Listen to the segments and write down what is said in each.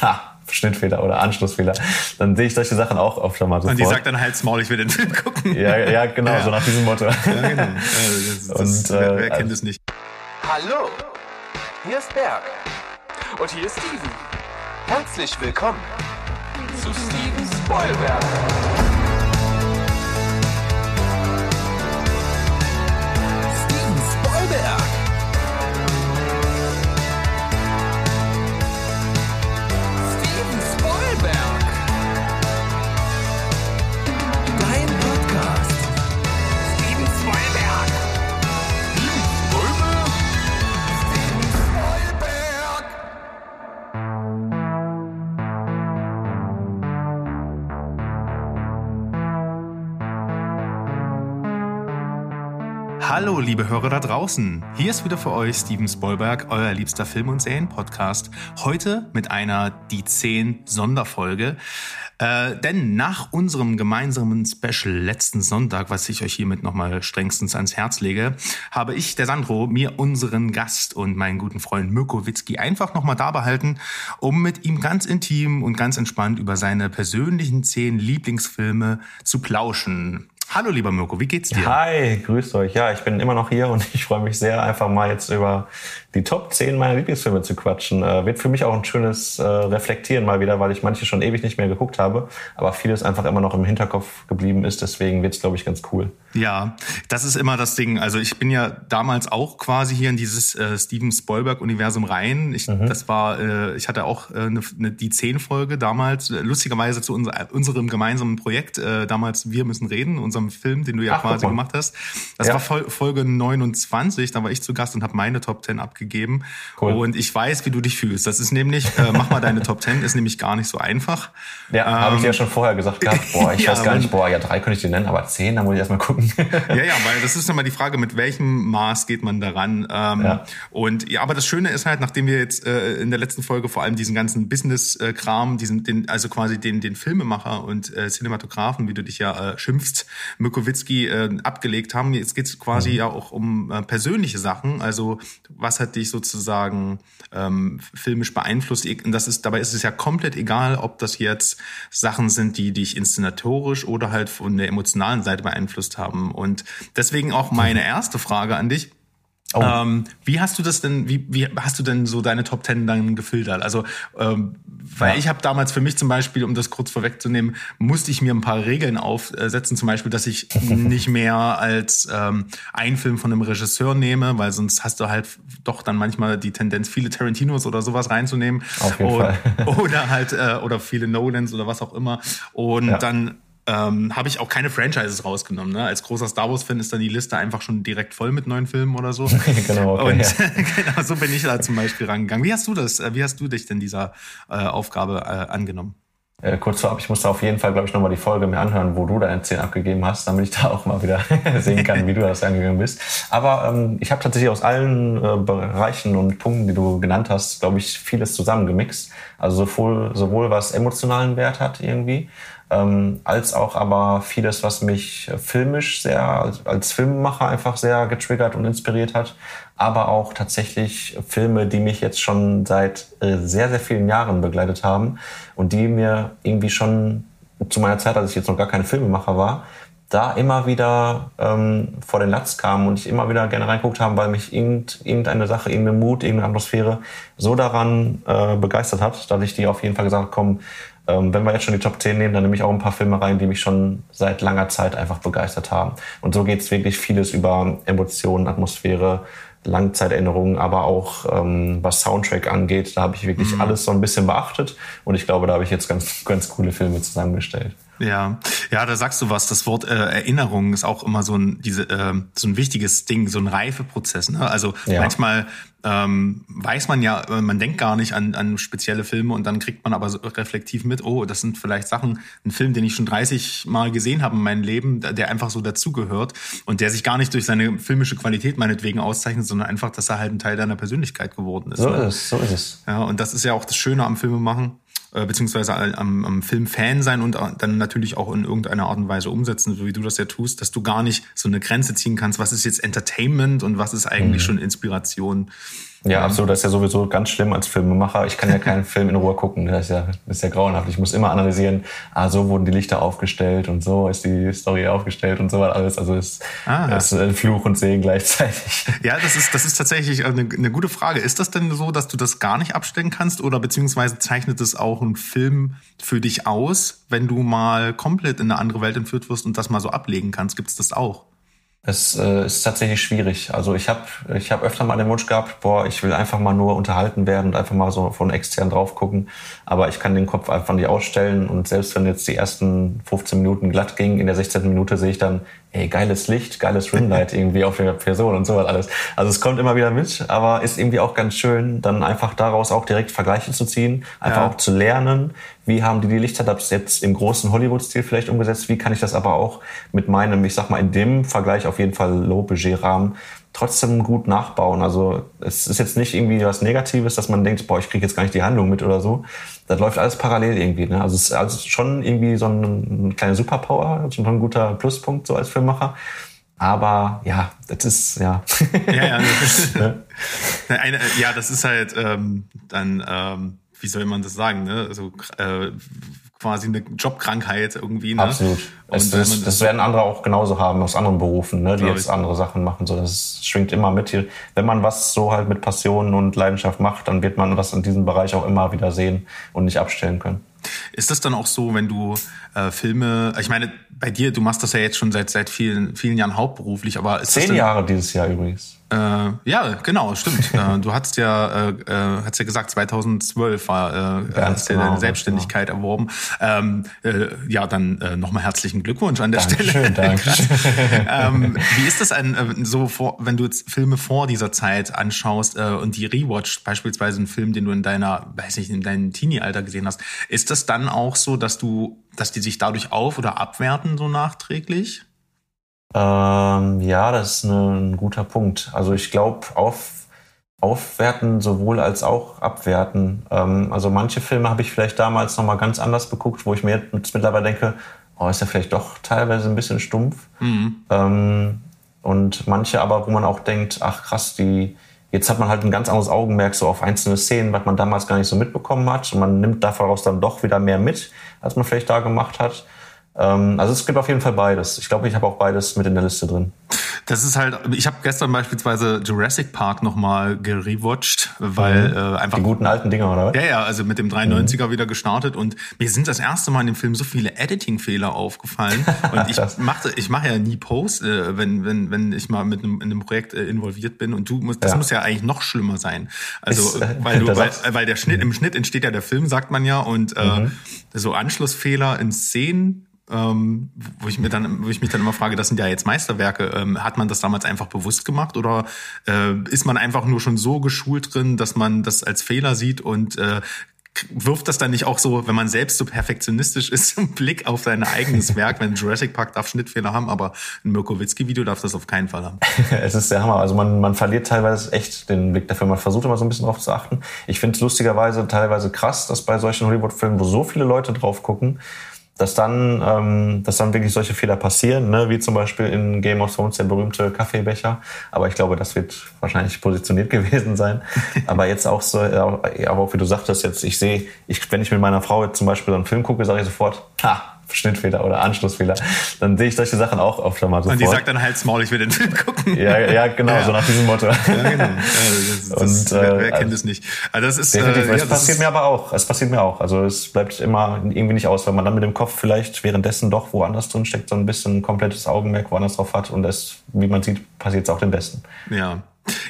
Ha, Schnittfehler oder Anschlussfehler, dann sehe ich solche Sachen auch oft schon mal sofort. Und die sagt dann halt Maul, ich will den Film gucken. Ja, ja genau, ja. so nach diesem Motto. Ja, genau. Das, das, Und, wer, wer äh, kennt es nicht? Hallo, hier ist Berg. Und hier ist Steven. Herzlich willkommen zu Steven Spoilberg. Steven Spoilberg. Hallo, liebe Hörer da draußen. Hier ist wieder für euch Steven Spoilberg, euer liebster Film- und Serien-Podcast. Heute mit einer Die 10 Sonderfolge. Äh, denn nach unserem gemeinsamen Special letzten Sonntag, was ich euch hiermit nochmal strengstens ans Herz lege, habe ich, der Sandro, mir unseren Gast und meinen guten Freund Mirko Witzki einfach nochmal da behalten, um mit ihm ganz intim und ganz entspannt über seine persönlichen zehn Lieblingsfilme zu plauschen. Hallo lieber Mirko, wie geht's dir? Hi, grüßt euch. Ja, ich bin immer noch hier und ich freue mich sehr, einfach mal jetzt über die Top 10 meiner Lieblingsfilme zu quatschen. Äh, wird für mich auch ein schönes äh, Reflektieren mal wieder, weil ich manche schon ewig nicht mehr geguckt habe, aber vieles einfach immer noch im Hinterkopf geblieben ist. Deswegen wird's, glaube ich, ganz cool. Ja, das ist immer das Ding. Also ich bin ja damals auch quasi hier in dieses äh, Steven Spielberg-Universum rein. Ich, mhm. Das war, äh, ich hatte auch äh, ne, ne, die 10-Folge damals, äh, lustigerweise zu unser, unserem gemeinsamen Projekt, äh, damals Wir müssen reden, unserem Film, den du ja Ach, quasi gemacht hast. Das ja. war Folge 29, da war ich zu Gast und habe meine Top 10 abgegeben gegeben. Cool. Und ich weiß, wie du dich fühlst. Das ist nämlich, äh, mach mal deine Top 10, ist nämlich gar nicht so einfach. Ja, ähm, habe ich dir ja schon vorher gesagt gehabt. Boah, ich ja, weiß gar nicht, boah, ja, drei könnte ich dir nennen, aber zehn, da muss ich erstmal gucken. ja, ja, weil das ist immer die Frage, mit welchem Maß geht man daran. Ähm, ja. Und ja, aber das Schöne ist halt, nachdem wir jetzt äh, in der letzten Folge vor allem diesen ganzen Business-Kram, diesen, den, also quasi den, den Filmemacher und äh, Cinematografen, wie du dich ja äh, schimpfst, Mykowitzki, äh, abgelegt haben. Jetzt geht's quasi mhm. ja auch um äh, persönliche Sachen. Also was hat dich sozusagen ähm, filmisch beeinflusst. Und das ist, dabei ist es ja komplett egal, ob das jetzt Sachen sind, die dich inszenatorisch oder halt von der emotionalen Seite beeinflusst haben. Und deswegen auch meine erste Frage an dich. Oh. Ähm, wie hast du das denn, wie, wie hast du denn so deine Top Ten dann gefiltert? Also, ähm, weil ja. ich habe damals für mich zum Beispiel, um das kurz vorwegzunehmen, musste ich mir ein paar Regeln aufsetzen, zum Beispiel, dass ich nicht mehr als ähm, ein Film von einem Regisseur nehme, weil sonst hast du halt doch dann manchmal die Tendenz, viele Tarantinos oder sowas reinzunehmen. Auf jeden Und, Fall. Oder halt, äh, oder viele Nolans oder was auch immer. Und ja. dann ähm, habe ich auch keine Franchises rausgenommen. Ne? Als großer Star Wars-Fan ist dann die Liste einfach schon direkt voll mit neuen Filmen oder so. genau, okay, Und ja. genau, so bin ich da zum Beispiel rangegangen. Wie hast du das, äh, wie hast du dich denn dieser äh, Aufgabe äh, angenommen? Äh, kurz vorab, ich musste auf jeden Fall, glaube ich, nochmal die Folge mir anhören, wo du deine 10 abgegeben hast, damit ich da auch mal wieder sehen kann, wie du das angegangen bist. Aber ähm, ich habe tatsächlich aus allen äh, Bereichen und Punkten, die du genannt hast, glaube ich, vieles zusammengemixt. Also sowohl, sowohl was emotionalen Wert hat irgendwie, ähm, als auch aber vieles, was mich filmisch sehr, als, als Filmemacher einfach sehr getriggert und inspiriert hat, aber auch tatsächlich Filme, die mich jetzt schon seit äh, sehr, sehr vielen Jahren begleitet haben und die mir irgendwie schon zu meiner Zeit, als ich jetzt noch gar keine Filmemacher war, da immer wieder ähm, vor den Latz kamen und ich immer wieder gerne reinguckt haben, weil mich irgend, irgendeine Sache, irgendeine Mut, irgendeine Atmosphäre so daran äh, begeistert hat, dass ich die auf jeden Fall gesagt habe, komm, ähm, wenn wir jetzt schon die Top 10 nehmen, dann nehme ich auch ein paar Filme rein, die mich schon seit langer Zeit einfach begeistert haben. Und so geht es wirklich vieles über Emotionen, Atmosphäre, Langzeiterinnerungen, aber auch ähm, was Soundtrack angeht, da habe ich wirklich mhm. alles so ein bisschen beachtet und ich glaube, da habe ich jetzt ganz, ganz coole Filme zusammengestellt. Ja, ja, da sagst du was. Das Wort äh, Erinnerung ist auch immer so ein diese äh, so ein wichtiges Ding, so ein Reifeprozess. Ne? Also ja. manchmal ähm, weiß man ja, äh, man denkt gar nicht an, an spezielle Filme und dann kriegt man aber so reflektiv mit, oh, das sind vielleicht Sachen, ein Film, den ich schon 30 Mal gesehen habe in meinem Leben, der einfach so dazugehört und der sich gar nicht durch seine filmische Qualität meinetwegen auszeichnet, sondern einfach, dass er halt ein Teil deiner Persönlichkeit geworden ist. So ne? ist es, so ist es. Ja, und das ist ja auch das Schöne am Filme machen äh, beziehungsweise am, am Film Fan sein und dann natürlich auch in irgendeiner Art und Weise umsetzen, so wie du das ja tust, dass du gar nicht so eine Grenze ziehen kannst, was ist jetzt Entertainment und was ist eigentlich mhm. schon Inspiration. Ja, absolut. Das ist ja sowieso ganz schlimm als Filmemacher. Ich kann ja keinen Film in Ruhe gucken. Das ist ja, das ist ja grauenhaft. Ich muss immer analysieren, ah, so wurden die Lichter aufgestellt und so ist die Story aufgestellt und so weiter alles. Also es ah, ist ein Fluch und Segen gleichzeitig. Ja, das ist, das ist tatsächlich eine, eine gute Frage. Ist das denn so, dass du das gar nicht abstellen kannst oder beziehungsweise zeichnet es auch einen Film für dich aus, wenn du mal komplett in eine andere Welt entführt wirst und das mal so ablegen kannst? Gibt es das auch? Es äh, ist tatsächlich schwierig. Also ich habe ich hab öfter mal den Wunsch gehabt, boah, ich will einfach mal nur unterhalten werden und einfach mal so von extern drauf gucken. Aber ich kann den Kopf einfach nicht ausstellen. Und selbst wenn jetzt die ersten 15 Minuten glatt ging, in der 16. Minute sehe ich dann, ey, geiles Licht, geiles Rimlight irgendwie auf der Person und so was alles. Also es kommt immer wieder mit, aber ist irgendwie auch ganz schön, dann einfach daraus auch direkt Vergleiche zu ziehen, einfach ja. auch zu lernen, wie haben die die Lichtsetups jetzt im großen Hollywood-Stil vielleicht umgesetzt, wie kann ich das aber auch mit meinem, ich sag mal, in dem Vergleich auf jeden Fall Low-Budget-Rahmen trotzdem gut nachbauen. Also es ist jetzt nicht irgendwie was Negatives, dass man denkt, boah, ich kriege jetzt gar nicht die Handlung mit oder so. Das läuft alles parallel irgendwie. Ne? Also es ist also schon irgendwie so eine kleine Superpower, schon ein guter Pluspunkt so als Filmmacher. Aber ja, das ist ja. ja, ja, Eine, ja, das ist halt ähm, dann, ähm, wie soll man das sagen, ne? Also äh, quasi eine Jobkrankheit irgendwie. Ne? Absolut. Es, das, das, werden andere auch genauso haben aus anderen Berufen, ne, die jetzt ich. andere Sachen machen. So, das schwingt immer mit. Hier. Wenn man was so halt mit Passion und Leidenschaft macht, dann wird man was in diesem Bereich auch immer wieder sehen und nicht abstellen können. Ist das dann auch so, wenn du äh, Filme, ich meine, bei dir, du machst das ja jetzt schon seit seit vielen vielen Jahren hauptberuflich, aber ist zehn das Jahre dieses Jahr übrigens. Äh, ja, genau, stimmt. äh, du hast ja, äh, äh, hast ja gesagt, 2012 war äh, hast du genau, deine Selbstständigkeit genau. erworben. Ähm, äh, ja, dann äh, nochmal herzlichen Glückwunsch an der Dankeschön, Stelle. Danke. ähm, wie ist das ein, äh, so, vor, wenn du jetzt Filme vor dieser Zeit anschaust äh, und die rewatcht, beispielsweise einen Film, den du in deiner, weiß nicht, in deinem Teenie-Alter gesehen hast, ist das dann auch so, dass du, dass die sich dadurch auf- oder abwerten so nachträglich? Ähm, ja, das ist eine, ein guter Punkt. Also ich glaube, auf, aufwerten sowohl als auch abwerten. Ähm, also manche Filme habe ich vielleicht damals nochmal ganz anders beguckt, wo ich mir jetzt mittlerweile denke, oh, ist ja vielleicht doch teilweise ein bisschen stumpf. Mhm. Ähm, und manche aber, wo man auch denkt, ach krass, die, jetzt hat man halt ein ganz anderes Augenmerk so auf einzelne Szenen, was man damals gar nicht so mitbekommen hat. Und man nimmt daraus dann doch wieder mehr mit, als man vielleicht da gemacht hat. Ähm, also es gibt auf jeden Fall beides. Ich glaube, ich habe auch beides mit in der Liste drin. Das ist halt, ich habe gestern beispielsweise Jurassic Park nochmal gerewatcht, weil mhm. äh, einfach. Die guten alten Dinger, oder? Ja, ja, also mit dem 93er mhm. wieder gestartet und mir sind das erste Mal in dem Film so viele Editing-Fehler aufgefallen. Und ich mache ich mache ja nie Post, äh, wenn, wenn, wenn ich mal mit einem, in einem Projekt äh, involviert bin und du musst, das ja. muss ja eigentlich noch schlimmer sein. Also, ist, äh, weil du, weil, weil der Schnitt, im Schnitt entsteht ja der Film, sagt man ja, und äh, mhm. so Anschlussfehler in Szenen ähm, wo ich mir dann, wo ich mich dann immer frage, das sind ja jetzt Meisterwerke. Ähm, hat man das damals einfach bewusst gemacht oder äh, ist man einfach nur schon so geschult drin, dass man das als Fehler sieht und äh, wirft das dann nicht auch so, wenn man selbst so perfektionistisch ist, einen Blick auf sein eigenes Werk, wenn Jurassic Park darf Schnittfehler haben, aber ein Mirko Witzki-Video darf das auf keinen Fall haben. es ist der Hammer. Also man, man verliert teilweise echt den Blick dafür. Man versucht immer so ein bisschen drauf zu achten. Ich finde es lustigerweise teilweise krass, dass bei solchen Hollywood-Filmen, wo so viele Leute drauf gucken, dass dann, ähm, dass dann wirklich solche Fehler passieren, ne? wie zum Beispiel in Game of Thrones der berühmte Kaffeebecher. Aber ich glaube, das wird wahrscheinlich positioniert gewesen sein. Aber jetzt auch so, aber auch wie du sagtest jetzt, ich sehe, ich, wenn ich mit meiner Frau jetzt zum Beispiel so einen Film gucke, sage ich sofort, ha, Schnittfehler oder Anschlussfehler, dann sehe ich solche Sachen auch öfter mal sofort. Und die sagt dann halt Maul, ich will den Film gucken. Ja, ja genau, ja. so nach diesem Motto. Ja, genau. das, das, Und, äh, wer, wer kennt es nicht? Also das ist, definitiv, äh, ja, es passiert mir aber auch. Es passiert mir auch. Also es bleibt immer irgendwie nicht aus, wenn man dann mit dem Kopf vielleicht währenddessen doch woanders drin steckt, so ein bisschen komplettes Augenmerk woanders drauf hat und es, wie man sieht, passiert es auch dem Besten. Ja.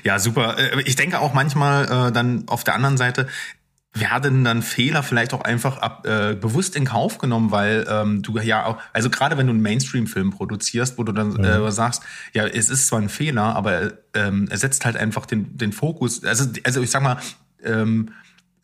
Ja, super. Äh, ich denke auch manchmal äh, dann auf der anderen Seite, werden dann Fehler vielleicht auch einfach ab, äh, bewusst in Kauf genommen, weil ähm, du ja auch, also gerade wenn du einen Mainstream-Film produzierst, wo du dann mhm. äh, sagst, ja, es ist zwar ein Fehler, aber ähm, er setzt halt einfach den, den Fokus, also, also ich sag mal, ähm,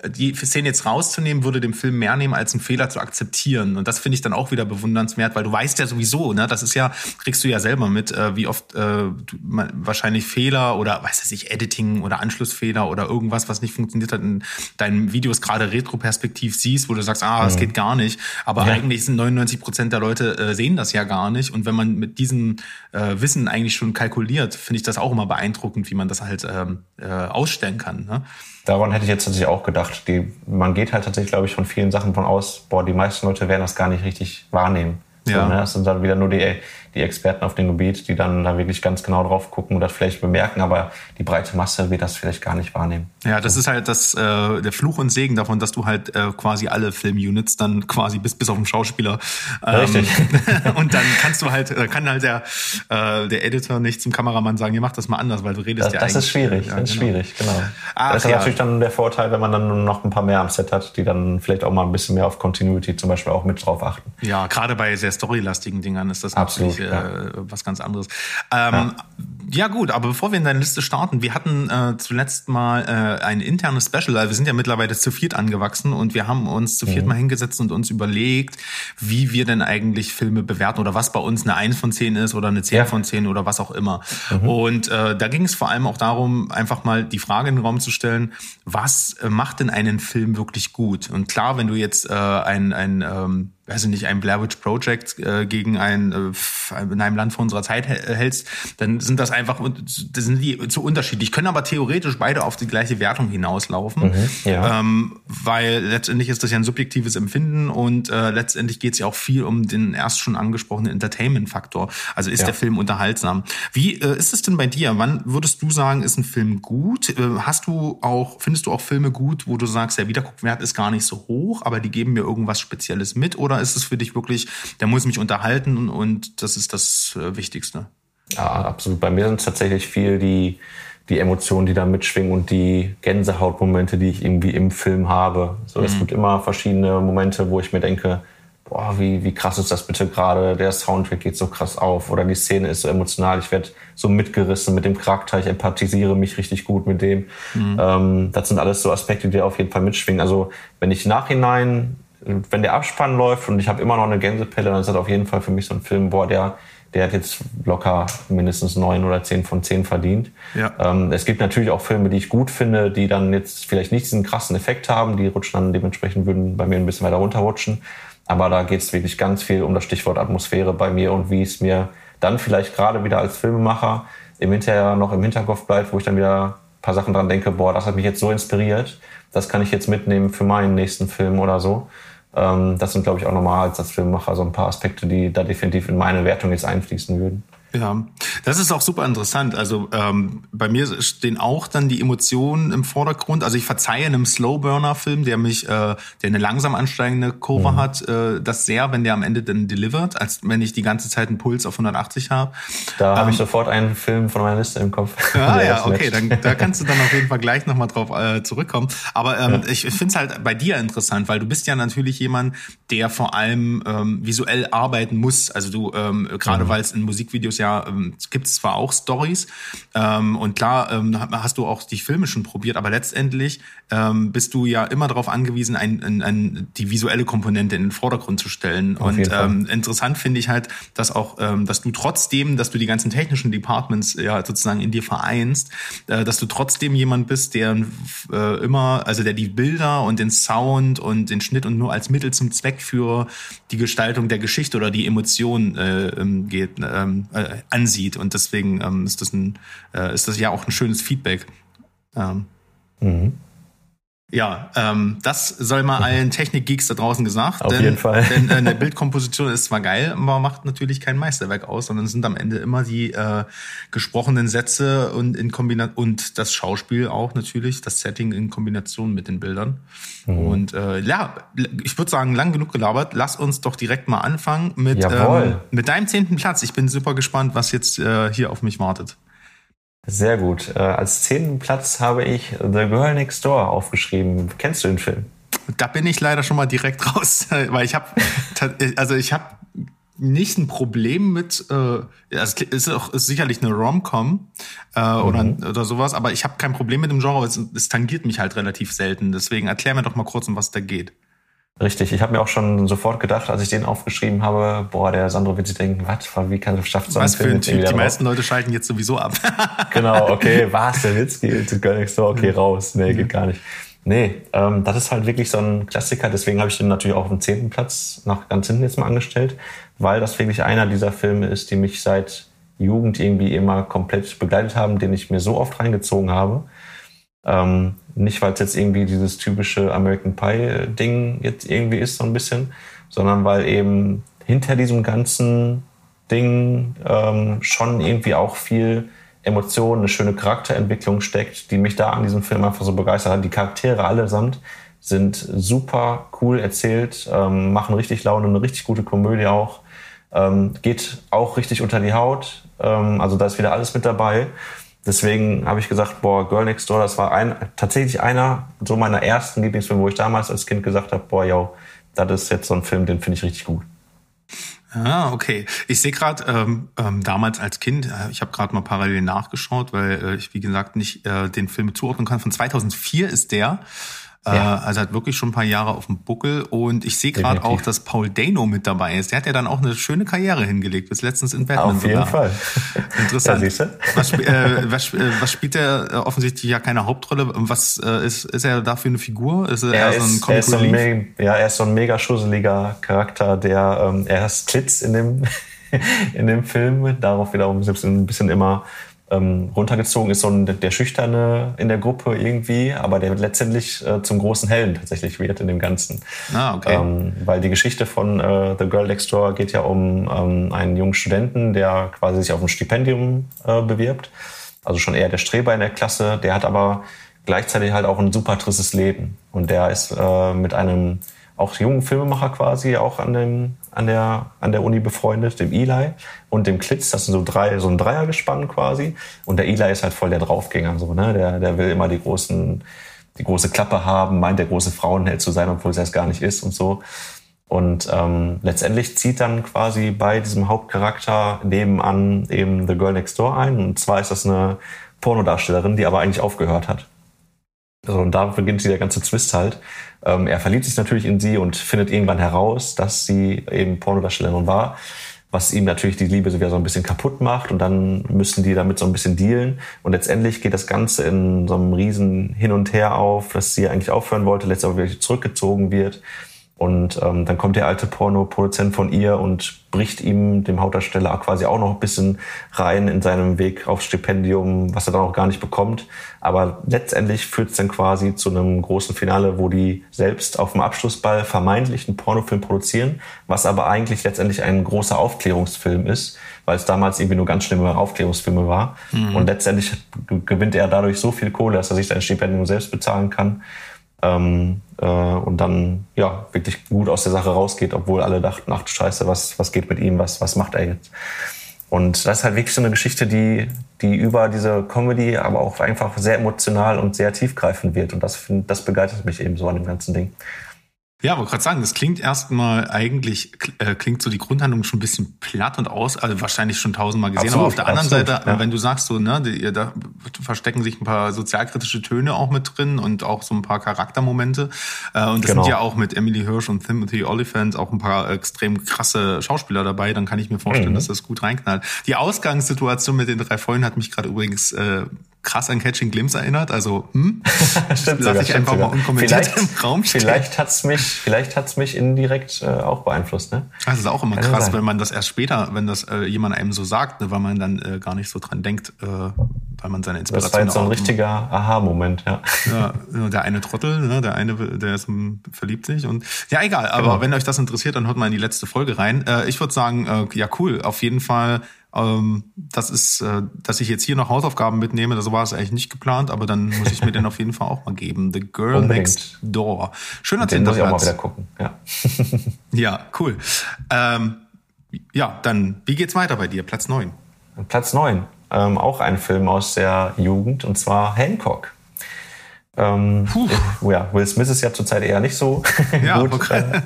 die Szene jetzt rauszunehmen, würde dem Film mehr nehmen, als einen Fehler zu akzeptieren. Und das finde ich dann auch wieder bewundernswert, weil du weißt ja sowieso, ne, das ist ja, kriegst du ja selber mit, äh, wie oft äh, man, wahrscheinlich Fehler oder weiß ich, Editing oder Anschlussfehler oder irgendwas, was nicht funktioniert hat, in deinen Videos gerade retroperspektiv siehst, wo du sagst, ah, das mhm. geht gar nicht. Aber ja. eigentlich sind 99 Prozent der Leute äh, sehen das ja gar nicht. Und wenn man mit diesem äh, Wissen eigentlich schon kalkuliert, finde ich das auch immer beeindruckend, wie man das halt ähm, äh, ausstellen kann. Ne? Daran hätte ich jetzt tatsächlich auch gedacht. Die, man geht halt tatsächlich, glaube ich, von vielen Sachen von aus, boah, die meisten Leute werden das gar nicht richtig wahrnehmen. Ja. So, ne? Das sind dann wieder nur die, die Experten auf dem Gebiet, die dann da wirklich ganz genau drauf gucken und das vielleicht bemerken, aber die breite Masse wird das vielleicht gar nicht wahrnehmen. Ja, das so. ist halt das, äh, der Fluch und Segen davon, dass du halt äh, quasi alle Filmunits dann quasi bis, bis auf den Schauspieler. Ähm, Richtig. und dann kannst du halt, äh, kann halt der, äh, der Editor nicht zum Kameramann sagen, ihr macht das mal anders, weil du redest das, ja das eigentlich. Ist schwierig, ja, das ist genau. schwierig, genau. Ach, das ist ja. natürlich dann der Vorteil, wenn man dann noch ein paar mehr am Set hat, die dann vielleicht auch mal ein bisschen mehr auf Continuity zum Beispiel auch mit drauf achten. Ja, gerade bei sehr storylastigen Dingern ist das Absolut, natürlich äh, was ganz anderes. Ähm, ja. ja. gut, aber bevor wir in deine Liste starten, wir hatten äh, zuletzt mal äh, ein internes Special, also wir sind ja mittlerweile zu viert angewachsen und wir haben uns zu viert mhm. mal hingesetzt und uns überlegt, wie wir denn eigentlich Filme bewerten oder was bei uns eine 1 von 10 ist oder eine 10 ja. von 10 oder was auch immer. Mhm. Und äh, da ging es vor allem auch darum, einfach mal die Frage in den Raum zu stellen, was äh, macht denn einen Film wirklich gut? Und klar, wenn du jetzt äh, ein, ein ähm, weiß ich nicht, ein Blair Witch Project äh, gegen ein äh, in einem Land vor unserer Zeit hältst, dann sind das einfach das sind die zu unterschiedlich. Können aber theoretisch beide auf die gleiche Wertung hinauslaufen, mhm, ja. ähm, weil letztendlich ist das ja ein subjektives Empfinden und äh, letztendlich geht es ja auch viel um den erst schon angesprochenen Entertainment-Faktor. Also ist ja. der Film unterhaltsam. Wie äh, ist es denn bei dir? Wann würdest du sagen, ist ein Film gut? Äh, hast du auch findest du auch Filme gut, wo du sagst, der Wiederguckwert ist gar nicht so hoch, aber die geben mir irgendwas Spezielles mit oder oder ist es für dich wirklich, der muss mich unterhalten und das ist das äh, Wichtigste? Ja, absolut. Bei mir sind es tatsächlich viel die, die Emotionen, die da mitschwingen und die Gänsehautmomente, die ich irgendwie im Film habe. So, mhm. es gibt immer verschiedene Momente, wo ich mir denke, boah, wie, wie krass ist das bitte gerade? Der Soundtrack geht so krass auf oder die Szene ist so emotional. Ich werde so mitgerissen mit dem Charakter. Ich empathisiere mich richtig gut mit dem. Mhm. Ähm, das sind alles so Aspekte, die auf jeden Fall mitschwingen. Also wenn ich nachhinein wenn der Abspann läuft und ich habe immer noch eine Gänsepelle, dann ist das auf jeden Fall für mich so ein Film, boah, der, der hat jetzt locker mindestens neun oder zehn von zehn verdient. Ja. Ähm, es gibt natürlich auch Filme, die ich gut finde, die dann jetzt vielleicht nicht diesen krassen Effekt haben, die rutschen dann dementsprechend, würden bei mir ein bisschen weiter runterrutschen. Aber da geht es wirklich ganz viel um das Stichwort Atmosphäre bei mir und wie es mir dann vielleicht gerade wieder als Filmemacher im Hinterher noch im Hinterkopf bleibt, wo ich dann wieder ein paar Sachen dran denke, boah, das hat mich jetzt so inspiriert, das kann ich jetzt mitnehmen für meinen nächsten Film oder so. Ähm, das sind, glaube ich, auch nochmal als Filmemacher so ein paar Aspekte, die da definitiv in meine Wertung jetzt einfließen würden. Ja, das ist auch super interessant. Also ähm, bei mir stehen auch dann die Emotionen im Vordergrund. Also ich verzeihe einem Slowburner-Film, der mich, äh, der eine langsam ansteigende Kurve mhm. hat, äh, das sehr, wenn der am Ende dann delivert, als wenn ich die ganze Zeit einen Puls auf 1180 habe. Da ähm, habe ich sofort einen Film von meiner Liste im Kopf. Ah, ja, okay, dann da kannst du dann auf jeden Fall gleich nochmal drauf äh, zurückkommen. Aber ähm, ja. ich, ich finde es halt bei dir interessant, weil du bist ja natürlich jemand, der vor allem ähm, visuell arbeiten muss. Also du, ähm, gerade mhm. weil es in Musikvideos ja ähm, gibt es zwar auch Stories ähm, und klar ähm, hast du auch die Filme schon probiert, aber letztendlich ähm, bist du ja immer darauf angewiesen, ein, ein, ein, die visuelle Komponente in den Vordergrund zu stellen. Auf und ähm, interessant finde ich halt, dass auch, ähm, dass du trotzdem, dass du die ganzen technischen Departments ja sozusagen in dir vereinst, äh, dass du trotzdem jemand bist, der äh, immer, also der die Bilder und den Sound und den Schnitt und nur als Mittel zum Zweck für die Gestaltung der Geschichte oder die Emotion äh, ähm, geht, ähm, äh, ansieht. Und deswegen ähm, ist das ein, äh, ist das ja auch ein schönes Feedback. Ähm. Mhm. Ja, ähm, das soll mal allen Technik-Geeks da draußen gesagt. Auf denn, jeden Fall. Denn äh, eine Bildkomposition ist zwar geil, aber macht natürlich kein Meisterwerk aus, sondern sind am Ende immer die äh, gesprochenen Sätze und in Kombination und das Schauspiel auch natürlich, das Setting in Kombination mit den Bildern. Mhm. Und äh, ja, ich würde sagen, lang genug gelabert. Lass uns doch direkt mal anfangen mit ähm, mit deinem zehnten Platz. Ich bin super gespannt, was jetzt äh, hier auf mich wartet. Sehr gut. Äh, als zehnten Platz habe ich The Girl Next Door aufgeschrieben. Kennst du den Film? Da bin ich leider schon mal direkt raus, weil ich habe, also ich habe nicht ein Problem mit, äh, es ist auch ist sicherlich eine Rom-Com äh, mhm. oder, oder sowas, aber ich habe kein Problem mit dem Genre, es, es tangiert mich halt relativ selten. Deswegen erklär mir doch mal kurz, um was da geht. Richtig, ich habe mir auch schon sofort gedacht, als ich den aufgeschrieben habe, boah, der Sandro wird sich denken, was, wie kann schafft so ein Film? Für ein typ, die meisten Leute schalten jetzt sowieso ab. genau, okay, was, der Witz geht gar nicht so, okay, raus, nee, geht gar nicht. Nee, ähm, das ist halt wirklich so ein Klassiker, deswegen habe ich den natürlich auch auf dem zehnten Platz nach ganz hinten jetzt mal angestellt, weil das wirklich einer dieser Filme ist, die mich seit Jugend irgendwie immer komplett begleitet haben, den ich mir so oft reingezogen habe. Ähm, nicht, weil es jetzt irgendwie dieses typische American Pie-Ding jetzt irgendwie ist, so ein bisschen, sondern weil eben hinter diesem ganzen Ding ähm, schon irgendwie auch viel Emotion, eine schöne Charakterentwicklung steckt, die mich da an diesem Film einfach so begeistert hat. Die Charaktere allesamt sind super cool erzählt, ähm, machen richtig Laune, eine richtig gute Komödie auch. Ähm, geht auch richtig unter die Haut. Ähm, also da ist wieder alles mit dabei. Deswegen habe ich gesagt, boah, Girl Next Door, das war ein, tatsächlich einer so meiner ersten Lieblingsfilme, wo ich damals als Kind gesagt habe, boah, yo, das ist jetzt so ein Film, den finde ich richtig gut. Ah, okay. Ich sehe gerade ähm, ähm, damals als Kind, äh, ich habe gerade mal parallel nachgeschaut, weil äh, ich wie gesagt nicht äh, den Film zuordnen kann. Von 2004 ist der. Ja. Äh, also hat wirklich schon ein paar Jahre auf dem Buckel. Und ich sehe gerade auch, dass Paul Dano mit dabei ist. Der hat ja dann auch eine schöne Karriere hingelegt, bis letztens in Batman. Auf jeden sogar. Fall. Interessant. Ja, was, äh, was, äh, was spielt der äh, offensichtlich ja keine Hauptrolle? Was äh, ist, ist er dafür eine Figur? Ist er, er so ein er ist so ein, Ja, er ist so ein mega schusseliger Charakter, der ähm, er ist Klitz in dem in dem Film. Darauf wiederum selbst ein bisschen immer ähm, runtergezogen ist so ein, der Schüchterne in der Gruppe irgendwie, aber der letztendlich äh, zum großen Helden tatsächlich wird in dem Ganzen. Ah, okay. Ähm, weil die Geschichte von äh, The Girl Next Door geht ja um ähm, einen jungen Studenten, der quasi sich auf ein Stipendium äh, bewirbt. Also schon eher der Streber in der Klasse. Der hat aber gleichzeitig halt auch ein super tristes Leben. Und der ist äh, mit einem auch jungen Filmemacher quasi auch an, dem, an, der, an der Uni befreundet, dem Eli und dem Klitz. Das sind so drei, so ein Dreiergespann quasi. Und der Eli ist halt voll der Draufgänger, so, ne? Der, der will immer die großen, die große Klappe haben, meint der große Frauenheld zu sein, obwohl es das gar nicht ist und so. Und ähm, letztendlich zieht dann quasi bei diesem Hauptcharakter nebenan eben The Girl Next Door ein. Und zwar ist das eine Pornodarstellerin, die aber eigentlich aufgehört hat. Also, und da beginnt der ganze Twist halt. Ähm, er verliebt sich natürlich in sie und findet irgendwann heraus, dass sie eben Pornodarstellerin war, was ihm natürlich die Liebe wieder so ein bisschen kaputt macht und dann müssen die damit so ein bisschen dealen. Und letztendlich geht das Ganze in so einem riesen Hin und Her auf, dass sie eigentlich aufhören wollte, letztendlich zurückgezogen wird und ähm, dann kommt der alte Porno-Produzent von ihr und bricht ihm, dem Hauptdarsteller, quasi auch noch ein bisschen rein in seinem Weg aufs Stipendium, was er dann auch gar nicht bekommt. Aber letztendlich führt es dann quasi zu einem großen Finale, wo die selbst auf dem Abschlussball vermeintlich einen Pornofilm produzieren, was aber eigentlich letztendlich ein großer Aufklärungsfilm ist, weil es damals irgendwie nur ganz schlimme Aufklärungsfilme war. Mhm. Und letztendlich gewinnt er dadurch so viel Kohle, dass er sich sein Stipendium selbst bezahlen kann ähm, äh, und dann ja wirklich gut aus der Sache rausgeht, obwohl alle dachten, ach Scheiße, was, was geht mit ihm, was, was macht er jetzt? Und das ist halt wirklich so eine Geschichte, die, die über diese Comedy, aber auch einfach sehr emotional und sehr tiefgreifend wird. Und das, das begleitet mich eben so an dem ganzen Ding. Ja, wollte gerade sagen, das klingt erstmal eigentlich, äh, klingt so die Grundhandlung schon ein bisschen platt und aus, also wahrscheinlich schon tausendmal gesehen, absolut, aber auf der anderen absolut, Seite, ja. wenn du sagst so, ne, die, da verstecken sich ein paar sozialkritische Töne auch mit drin und auch so ein paar Charaktermomente. Äh, und das genau. sind ja auch mit Emily Hirsch und Timothy Oliphant auch ein paar extrem krasse Schauspieler dabei, dann kann ich mir vorstellen, mhm. dass das gut reinknallt. Die Ausgangssituation mit den drei Freunden hat mich gerade übrigens äh, krass an Catching Glimpse erinnert. Also, hm, stimmt lasse ich einfach sogar. mal unkommentiert vielleicht, im Raum stehen. Vielleicht hat's mich, vielleicht hat's mich indirekt äh, auch beeinflusst. Ne? Das ist auch immer Kann krass, wenn man das erst später, wenn das äh, jemand einem so sagt, ne, weil man dann äh, gar nicht so dran denkt, äh, weil man seine Inspiration. Das war jetzt so ein richtiger Aha-Moment, ja. ja. Der eine Trottel, ne, der eine, der ist, verliebt sich und ja, egal. Aber genau. wenn euch das interessiert, dann hört mal in die letzte Folge rein. Äh, ich würde sagen, äh, ja cool, auf jeden Fall das ist, äh, dass ich jetzt hier noch Hausaufgaben mitnehme, das war es eigentlich nicht geplant, aber dann muss ich mir den auf jeden Fall auch mal geben. The Girl Unbedingt. Next Door. Schöner Den muss ich auch mal wieder gucken. Ja, ja cool. Ähm, ja, dann, wie geht's weiter bei dir? Platz neun. Platz neun. Ähm, auch ein Film aus der Jugend, und zwar Hancock. Ähm, Puh. ja, Will Smith ist ja zurzeit eher nicht so ja, gut. Okay.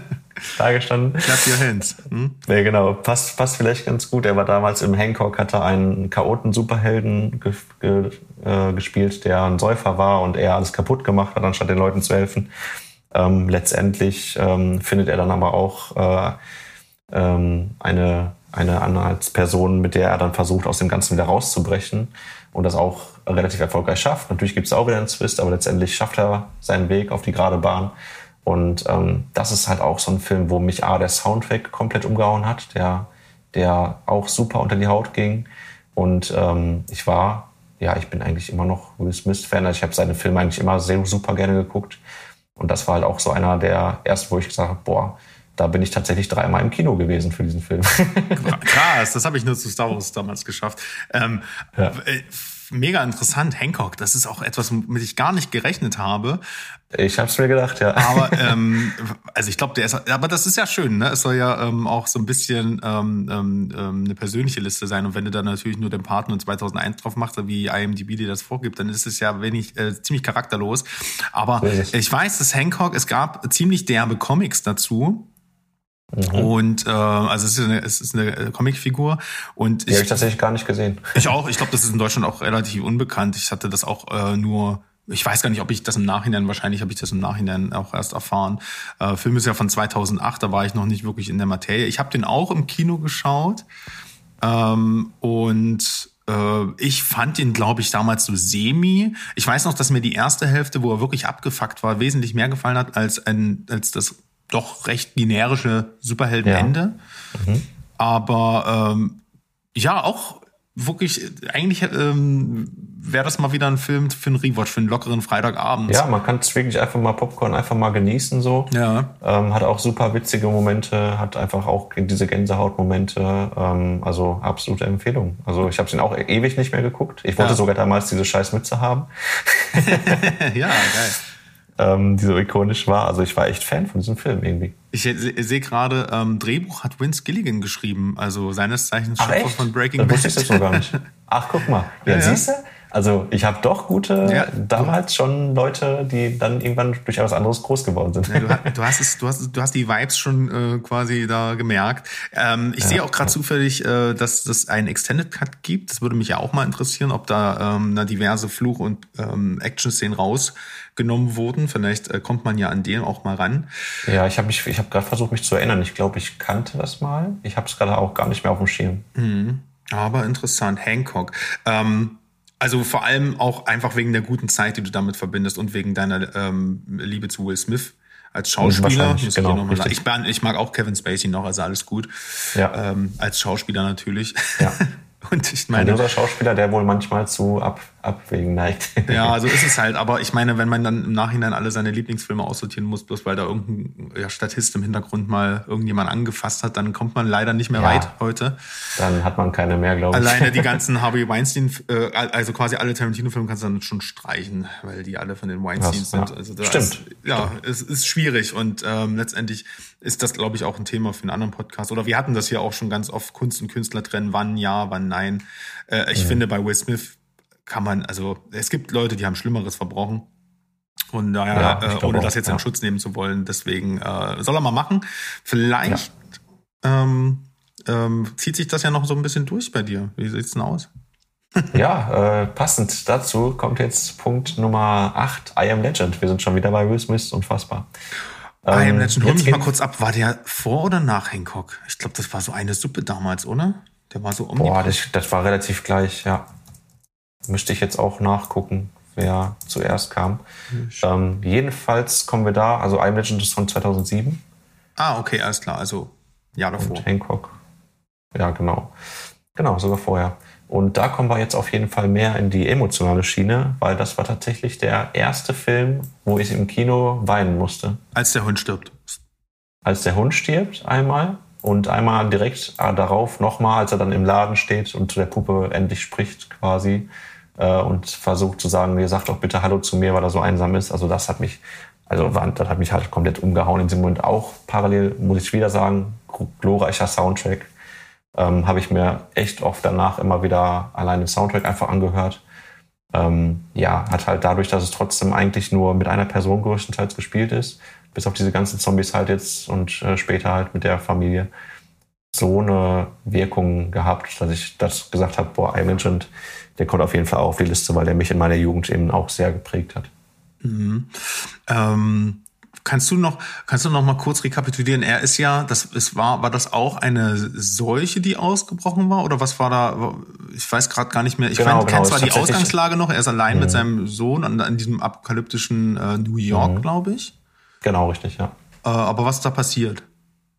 Da gestanden. Clap your hands. Hm? Ja, genau. Passt, passt vielleicht ganz gut. Er war damals im Hancock, hatte einen Chaoten-Superhelden ge ge äh, gespielt, der ein Säufer war und er alles kaputt gemacht hat, anstatt den Leuten zu helfen. Ähm, letztendlich ähm, findet er dann aber auch äh, ähm, eine, eine Anhaltsperson, mit der er dann versucht, aus dem Ganzen wieder rauszubrechen und das auch relativ erfolgreich schafft. Natürlich gibt es auch wieder einen Twist, aber letztendlich schafft er seinen Weg auf die gerade Bahn. Und ähm, das ist halt auch so ein Film, wo mich A, der Soundtrack komplett umgehauen hat, der, der auch super unter die Haut ging. Und ähm, ich war, ja, ich bin eigentlich immer noch Will Smith-Fan. Also ich habe seine Filme eigentlich immer sehr super gerne geguckt. Und das war halt auch so einer der ersten, wo ich gesagt habe, boah, da bin ich tatsächlich dreimal im Kino gewesen für diesen Film. Krass, das habe ich nur zu Star Wars damals geschafft. Ähm, ja. Mega interessant, Hancock. Das ist auch etwas, womit ich gar nicht gerechnet habe. Ich habe es mir gedacht, ja. Aber ähm, also ich glaube, der ist, aber das ist ja schön, ne? Es soll ja ähm, auch so ein bisschen ähm, ähm, ähm eine persönliche Liste sein. Und wenn du dann natürlich nur den Partner 2001 drauf machst, wie IMDb dir das vorgibt, dann ist es ja wenig äh, ziemlich charakterlos. Aber ich weiß, dass Hancock, es gab ziemlich derbe Comics dazu. Mhm. Und äh, also es ist eine, es ist eine Comicfigur und die habe ich tatsächlich gar nicht gesehen. Ich auch. Ich glaube, das ist in Deutschland auch relativ unbekannt. Ich hatte das auch äh, nur ich weiß gar nicht, ob ich das im Nachhinein, wahrscheinlich habe ich das im Nachhinein auch erst erfahren. Äh, Film ist ja von 2008, da war ich noch nicht wirklich in der Materie. Ich habe den auch im Kino geschaut ähm, und äh, ich fand ihn, glaube ich, damals so semi. Ich weiß noch, dass mir die erste Hälfte, wo er wirklich abgefuckt war, wesentlich mehr gefallen hat als, ein, als das doch recht generische Superheldenende. Ja. Mhm. Aber ähm, ja, auch wirklich, eigentlich ähm, wäre das mal wieder ein Film für einen Rewatch, für einen lockeren Freitagabend. Ja, man kann es wirklich einfach mal Popcorn einfach mal genießen so. Ja. Ähm, hat auch super witzige Momente, hat einfach auch diese Gänsehautmomente. Ähm, also absolute Empfehlung. Also ich habe ihn auch ewig nicht mehr geguckt. Ich wollte ja. sogar damals diese scheiß Mütze haben. ja, geil ähm, die so ikonisch war. Also ich war echt Fan von diesem Film irgendwie. Ich sehe gerade, ähm, Drehbuch hat Vince Gilligan geschrieben, also seines Zeichens Schöpfer von Breaking Bad. Das wusste ich das noch gar nicht. Ach, guck mal. Ja, ja, siehst du? Also ich habe doch gute, ja, damals schon Leute, die dann irgendwann durch etwas anderes groß geworden sind. Ja, du, du, hast es, du, hast, du hast die Vibes schon äh, quasi da gemerkt. Ähm, ich ja, sehe auch gerade zufällig, äh, dass es einen Extended Cut gibt. Das würde mich ja auch mal interessieren, ob da ähm, na, diverse Fluch- und ähm, Action-Szenen rausgenommen wurden. Vielleicht äh, kommt man ja an den auch mal ran. Ja, ich habe mich, ich habe gerade versucht, mich zu erinnern. Ich glaube, ich kannte das mal. Ich habe es gerade auch gar nicht mehr auf dem Schirm. Mhm. Aber interessant, Hancock. Ähm, also vor allem auch einfach wegen der guten Zeit, die du damit verbindest und wegen deiner ähm, Liebe zu Will Smith als Schauspieler. Muss genau, ich, ich, ich, mag auch Kevin Spacey noch, also alles gut. Ja. Ähm, als Schauspieler natürlich. Ja. Und ich meine. Ein Schauspieler, der wohl manchmal zu ab, Abwägen neigt. Ja, so ist es halt. Aber ich meine, wenn man dann im Nachhinein alle seine Lieblingsfilme aussortieren muss, bloß weil da irgendein ja, Statist im Hintergrund mal irgendjemand angefasst hat, dann kommt man leider nicht mehr ja, weit heute. Dann hat man keine mehr, glaube ich. Alleine die ganzen Harvey Weinstein, äh, also quasi alle Tarantino-Filme kannst du dann schon streichen, weil die alle von den Weinsteins sind. Ja. Also da Stimmt. Ist, ja, es ist schwierig und ähm, letztendlich ist das, glaube ich, auch ein Thema für einen anderen Podcast. Oder wir hatten das hier auch schon ganz oft, Kunst und Künstler trennen, wann ja, wann nein. Äh, ich mhm. finde, bei Will Smith kann man, also es gibt Leute, die haben Schlimmeres verbrochen. Und daher, ja, äh, ohne auch, das jetzt ja. in Schutz nehmen zu wollen, deswegen äh, soll er mal machen. Vielleicht ja. ähm, ähm, zieht sich das ja noch so ein bisschen durch bei dir. Wie sieht's denn aus? ja, äh, passend dazu kommt jetzt Punkt Nummer 8, I Am Legend. Wir sind schon wieder bei Will Smith, unfassbar. Ähm, I Am ähm, Legend, hol mich mal kurz ab. War der vor oder nach Hancock? Ich glaube, das war so eine Suppe damals, oder? Der war so um Boah, das, das war relativ gleich, ja. Müsste ich jetzt auch nachgucken, wer zuerst kam. Ähm, jedenfalls kommen wir da, also I'm Legend ist von 2007. Ah, okay, alles klar, also Jahr davor. Und Hancock. Ja, genau. Genau, sogar vorher. Und da kommen wir jetzt auf jeden Fall mehr in die emotionale Schiene, weil das war tatsächlich der erste Film, wo ich im Kino weinen musste. Als der Hund stirbt. Als der Hund stirbt einmal und einmal direkt darauf nochmal, als er dann im Laden steht und zu der Puppe endlich spricht quasi äh, und versucht zu sagen, ihr sagt doch bitte Hallo zu mir, weil er so einsam ist. Also das hat mich, also das hat mich halt komplett umgehauen in diesem Moment. Auch parallel, muss ich wieder sagen, glorreicher Soundtrack. Ähm, Habe ich mir echt oft danach immer wieder allein den Soundtrack einfach angehört. Ähm, ja, hat halt dadurch, dass es trotzdem eigentlich nur mit einer Person größtenteils gespielt ist, bis auf diese ganzen Zombies halt jetzt und äh, später halt mit der Familie so eine Wirkung gehabt, dass ich das gesagt habe, boah, I Legend, der kommt auf jeden Fall auch auf die Liste, weil der mich in meiner Jugend eben auch sehr geprägt hat. Mhm. Ähm, kannst du noch, kannst du noch mal kurz rekapitulieren? Er ist ja, das es war, war das auch eine Seuche, die ausgebrochen war, oder was war da? Ich weiß gerade gar nicht mehr. Ich genau, kenne genau, zwar die Ausgangslage noch. Er ist allein mhm. mit seinem Sohn an, an diesem apokalyptischen äh, New York, mhm. glaube ich. Genau, richtig, ja. Äh, aber was ist da passiert?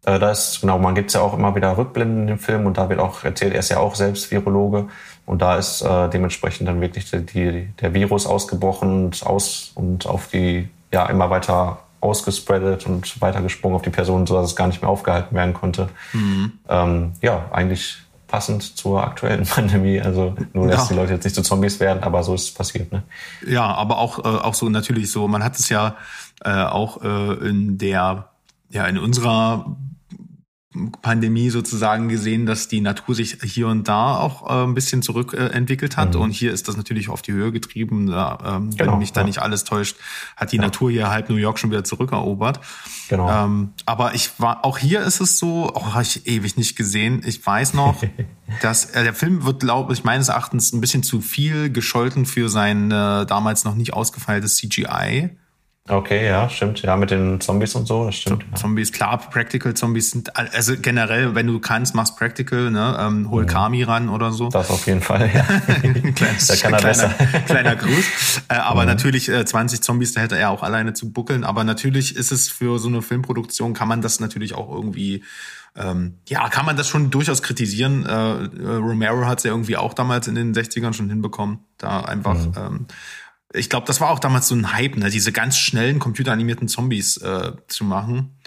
Äh, da ist, genau, man gibt ja auch immer wieder Rückblenden im Film und da wird auch erzählt, er ist ja auch selbst Virologe und da ist äh, dementsprechend dann wirklich die, die, der Virus ausgebrochen und, aus, und auf die, ja, immer weiter ausgespreadet und weitergesprungen auf die Person, sodass es gar nicht mehr aufgehalten werden konnte. Mhm. Ähm, ja, eigentlich passend zur aktuellen Pandemie. Also nur, dass ja. die Leute jetzt nicht zu Zombies werden, aber so ist es passiert. Ne? Ja, aber auch, äh, auch so natürlich so, man hat es ja äh, auch äh, in der, ja, in unserer Pandemie sozusagen gesehen, dass die Natur sich hier und da auch äh, ein bisschen zurückentwickelt äh, hat. Mhm. Und hier ist das natürlich auf die Höhe getrieben. Da, ähm, genau, wenn mich da nicht alles täuscht, hat die ja. Natur hier halb New York schon wieder zurückerobert. Genau. Ähm, aber ich war, auch hier ist es so, oh, habe ich ewig nicht gesehen. Ich weiß noch, dass äh, der Film wird, glaube ich, meines Erachtens ein bisschen zu viel gescholten für sein äh, damals noch nicht ausgefeiltes CGI. Okay, ja, stimmt. Ja, mit den Zombies und so, das stimmt. Ja. Zombies, klar, Practical Zombies sind, also generell, wenn du kannst, machst Practical, ne, ähm, hol mhm. Kami ran oder so. Das auf jeden Fall, ja. Kleines, da kann er kleiner, besser. kleiner Gruß. Äh, aber mhm. natürlich, äh, 20 Zombies, da hätte er auch alleine zu buckeln. Aber natürlich ist es für so eine Filmproduktion, kann man das natürlich auch irgendwie ähm, ja, kann man das schon durchaus kritisieren. Äh, äh Romero hat es ja irgendwie auch damals in den 60ern schon hinbekommen, da einfach mhm. ähm, ich glaube, das war auch damals so ein Hype, ne? diese ganz schnellen computeranimierten Zombies äh, zu machen.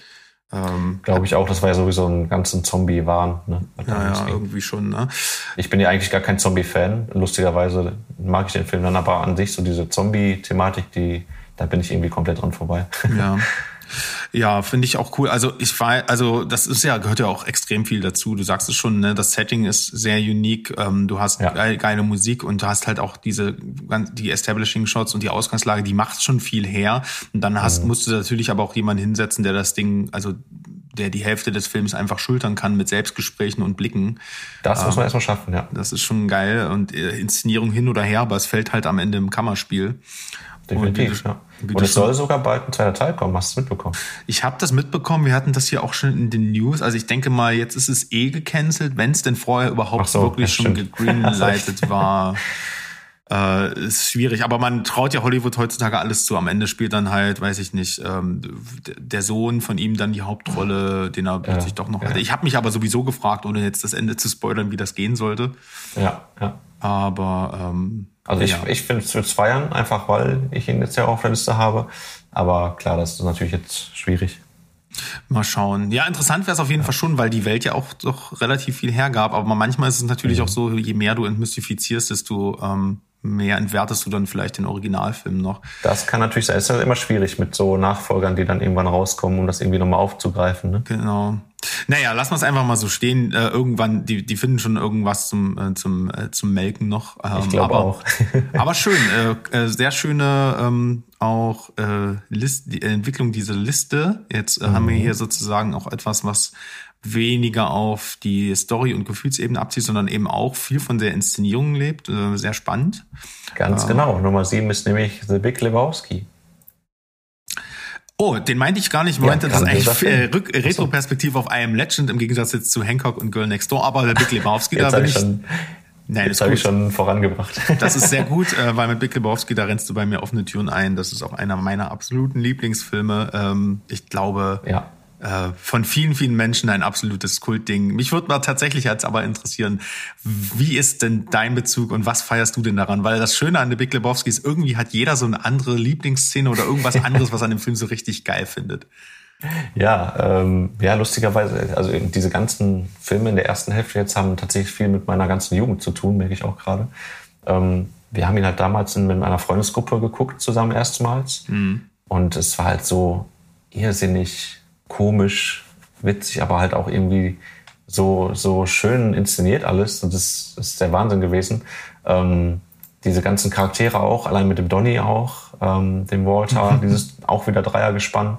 Ähm, glaube ich auch, das war ja sowieso ein ganzen Zombie-Wahn. Ne? Ja, ja, irgendwie schon. Ne? Ich bin ja eigentlich gar kein Zombie-Fan. Lustigerweise mag ich den Film dann, aber an sich so diese Zombie-Thematik, die, da bin ich irgendwie komplett dran vorbei. Ja. Ja, finde ich auch cool. Also ich war, also das ist ja, gehört ja auch extrem viel dazu. Du sagst es schon, ne, das Setting ist sehr unique. Ähm, du hast ja. geile, Musik und du hast halt auch diese, die Establishing Shots und die Ausgangslage, die macht schon viel her. Und dann hast, mhm. musst du natürlich aber auch jemanden hinsetzen, der das Ding, also der die Hälfte des Films einfach schultern kann mit Selbstgesprächen und Blicken. Das ähm, muss man ähm, erstmal schaffen, ja. Das ist schon geil und äh, Inszenierung hin oder her, aber es fällt halt am Ende im Kammerspiel. Definitiv, ja. Und es soll sogar bald ein zweiter Teil kommen. Hast du es mitbekommen? Ich habe das mitbekommen. Wir hatten das hier auch schon in den News. Also ich denke mal, jetzt ist es eh gecancelt, wenn es denn vorher überhaupt so, wirklich schon gegreenlightet war. Äh, ist schwierig, aber man traut ja Hollywood heutzutage alles zu. Am Ende spielt dann halt, weiß ich nicht, ähm, der Sohn von ihm dann die Hauptrolle, den er plötzlich ja, doch noch ja. hatte. Ich habe mich aber sowieso gefragt, ohne jetzt das Ende zu spoilern, wie das gehen sollte. Ja, ja. Aber ähm, also ich, ja. ich finde es zu feiern, einfach weil ich ihn jetzt ja auf der Liste habe. Aber klar, das ist natürlich jetzt schwierig. Mal schauen. Ja, interessant wäre es auf jeden ja. Fall schon, weil die Welt ja auch doch relativ viel hergab. Aber manchmal ist es natürlich mhm. auch so, je mehr du entmystifizierst, desto ähm, mehr entwertest du dann vielleicht den Originalfilm noch. Das kann natürlich sein. Es ist halt immer schwierig mit so Nachfolgern, die dann irgendwann rauskommen, um das irgendwie nochmal aufzugreifen. Ne? Genau. Naja, lassen wir es einfach mal so stehen. Äh, irgendwann, die, die finden schon irgendwas zum, äh, zum, äh, zum Melken noch. Ähm, ich glaube auch. aber schön, äh, äh, sehr schöne ähm, auch äh, List, die Entwicklung dieser Liste. Jetzt mhm. haben wir mhm. hier sozusagen auch etwas, was weniger auf die Story- und Gefühlsebene abzieht, sondern eben auch viel von der Inszenierung lebt. Äh, sehr spannend. Ganz äh, genau. Nummer sieben ist nämlich The Big Lebowski. Oh, den meinte ich gar nicht. Ich meinte ja, das eigentlich äh, Retro-Perspektive auf I Am Legend im Gegensatz jetzt zu Hancock und Girl Next Door. Aber der Big Lebowski, da bin ich. Schon, Nein, das habe ich schon vorangebracht. Das ist sehr gut, äh, weil mit Big Lebowski, da rennst du bei mir offene Türen ein. Das ist auch einer meiner absoluten Lieblingsfilme. Ähm, ich glaube, ja. Äh, von vielen, vielen Menschen ein absolutes Kultding. Mich würde mal tatsächlich jetzt aber interessieren, wie ist denn dein Bezug und was feierst du denn daran? Weil das Schöne an The Big Lebowski ist, irgendwie hat jeder so eine andere Lieblingsszene oder irgendwas anderes, was an dem Film so richtig geil findet. Ja, ähm, ja, lustigerweise, also diese ganzen Filme in der ersten Hälfte jetzt haben tatsächlich viel mit meiner ganzen Jugend zu tun, merke ich auch gerade. Ähm, wir haben ihn halt damals in, mit einer Freundesgruppe geguckt, zusammen erstmals. Mhm. Und es war halt so irrsinnig komisch, witzig, aber halt auch irgendwie so, so schön inszeniert alles. Und das, ist der Wahnsinn gewesen. Ähm, diese ganzen Charaktere auch, allein mit dem Donny auch, ähm, dem Walter, dieses auch wieder Dreiergespann.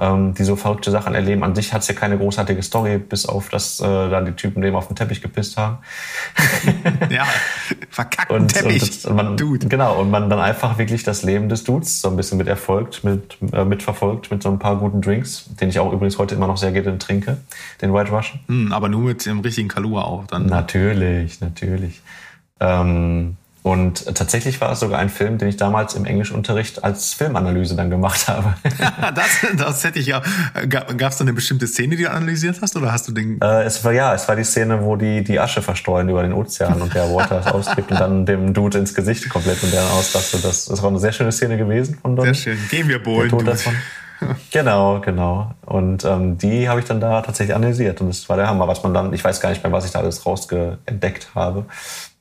Ähm, die so verrückte Sachen erleben. An sich hat es ja keine großartige Story, bis auf, dass äh, dann die Typen dem auf den Teppich gepisst haben. ja, verkackten und, Teppich. Und, das, und man, Dude. Genau, und man dann einfach wirklich das Leben des Dudes so ein bisschen mit erfolgt, mit, äh, mitverfolgt, mit so ein paar guten Drinks, den ich auch übrigens heute immer noch sehr gerne trinke, den White Russian. Hm, aber nur mit dem richtigen Kalua auch dann. Natürlich, natürlich. Ähm, und tatsächlich war es sogar ein Film, den ich damals im Englischunterricht als Filmanalyse dann gemacht habe. das, das hätte ich ja. Gab es da eine bestimmte Szene, die du analysiert hast, oder hast du den? Äh, es war ja, es war die Szene, wo die die Asche verstreuen über den Ozean und der Water es auskippt und dann dem Dude ins Gesicht komplett und der ausrastet. Das, das war eine sehr schöne Szene gewesen von Donnie. Sehr schön. Gehen wir bowlen. Genau, genau. Und ähm, die habe ich dann da tatsächlich analysiert und das war der Hammer, was man dann, ich weiß gar nicht mehr, was ich da alles rausgeentdeckt habe.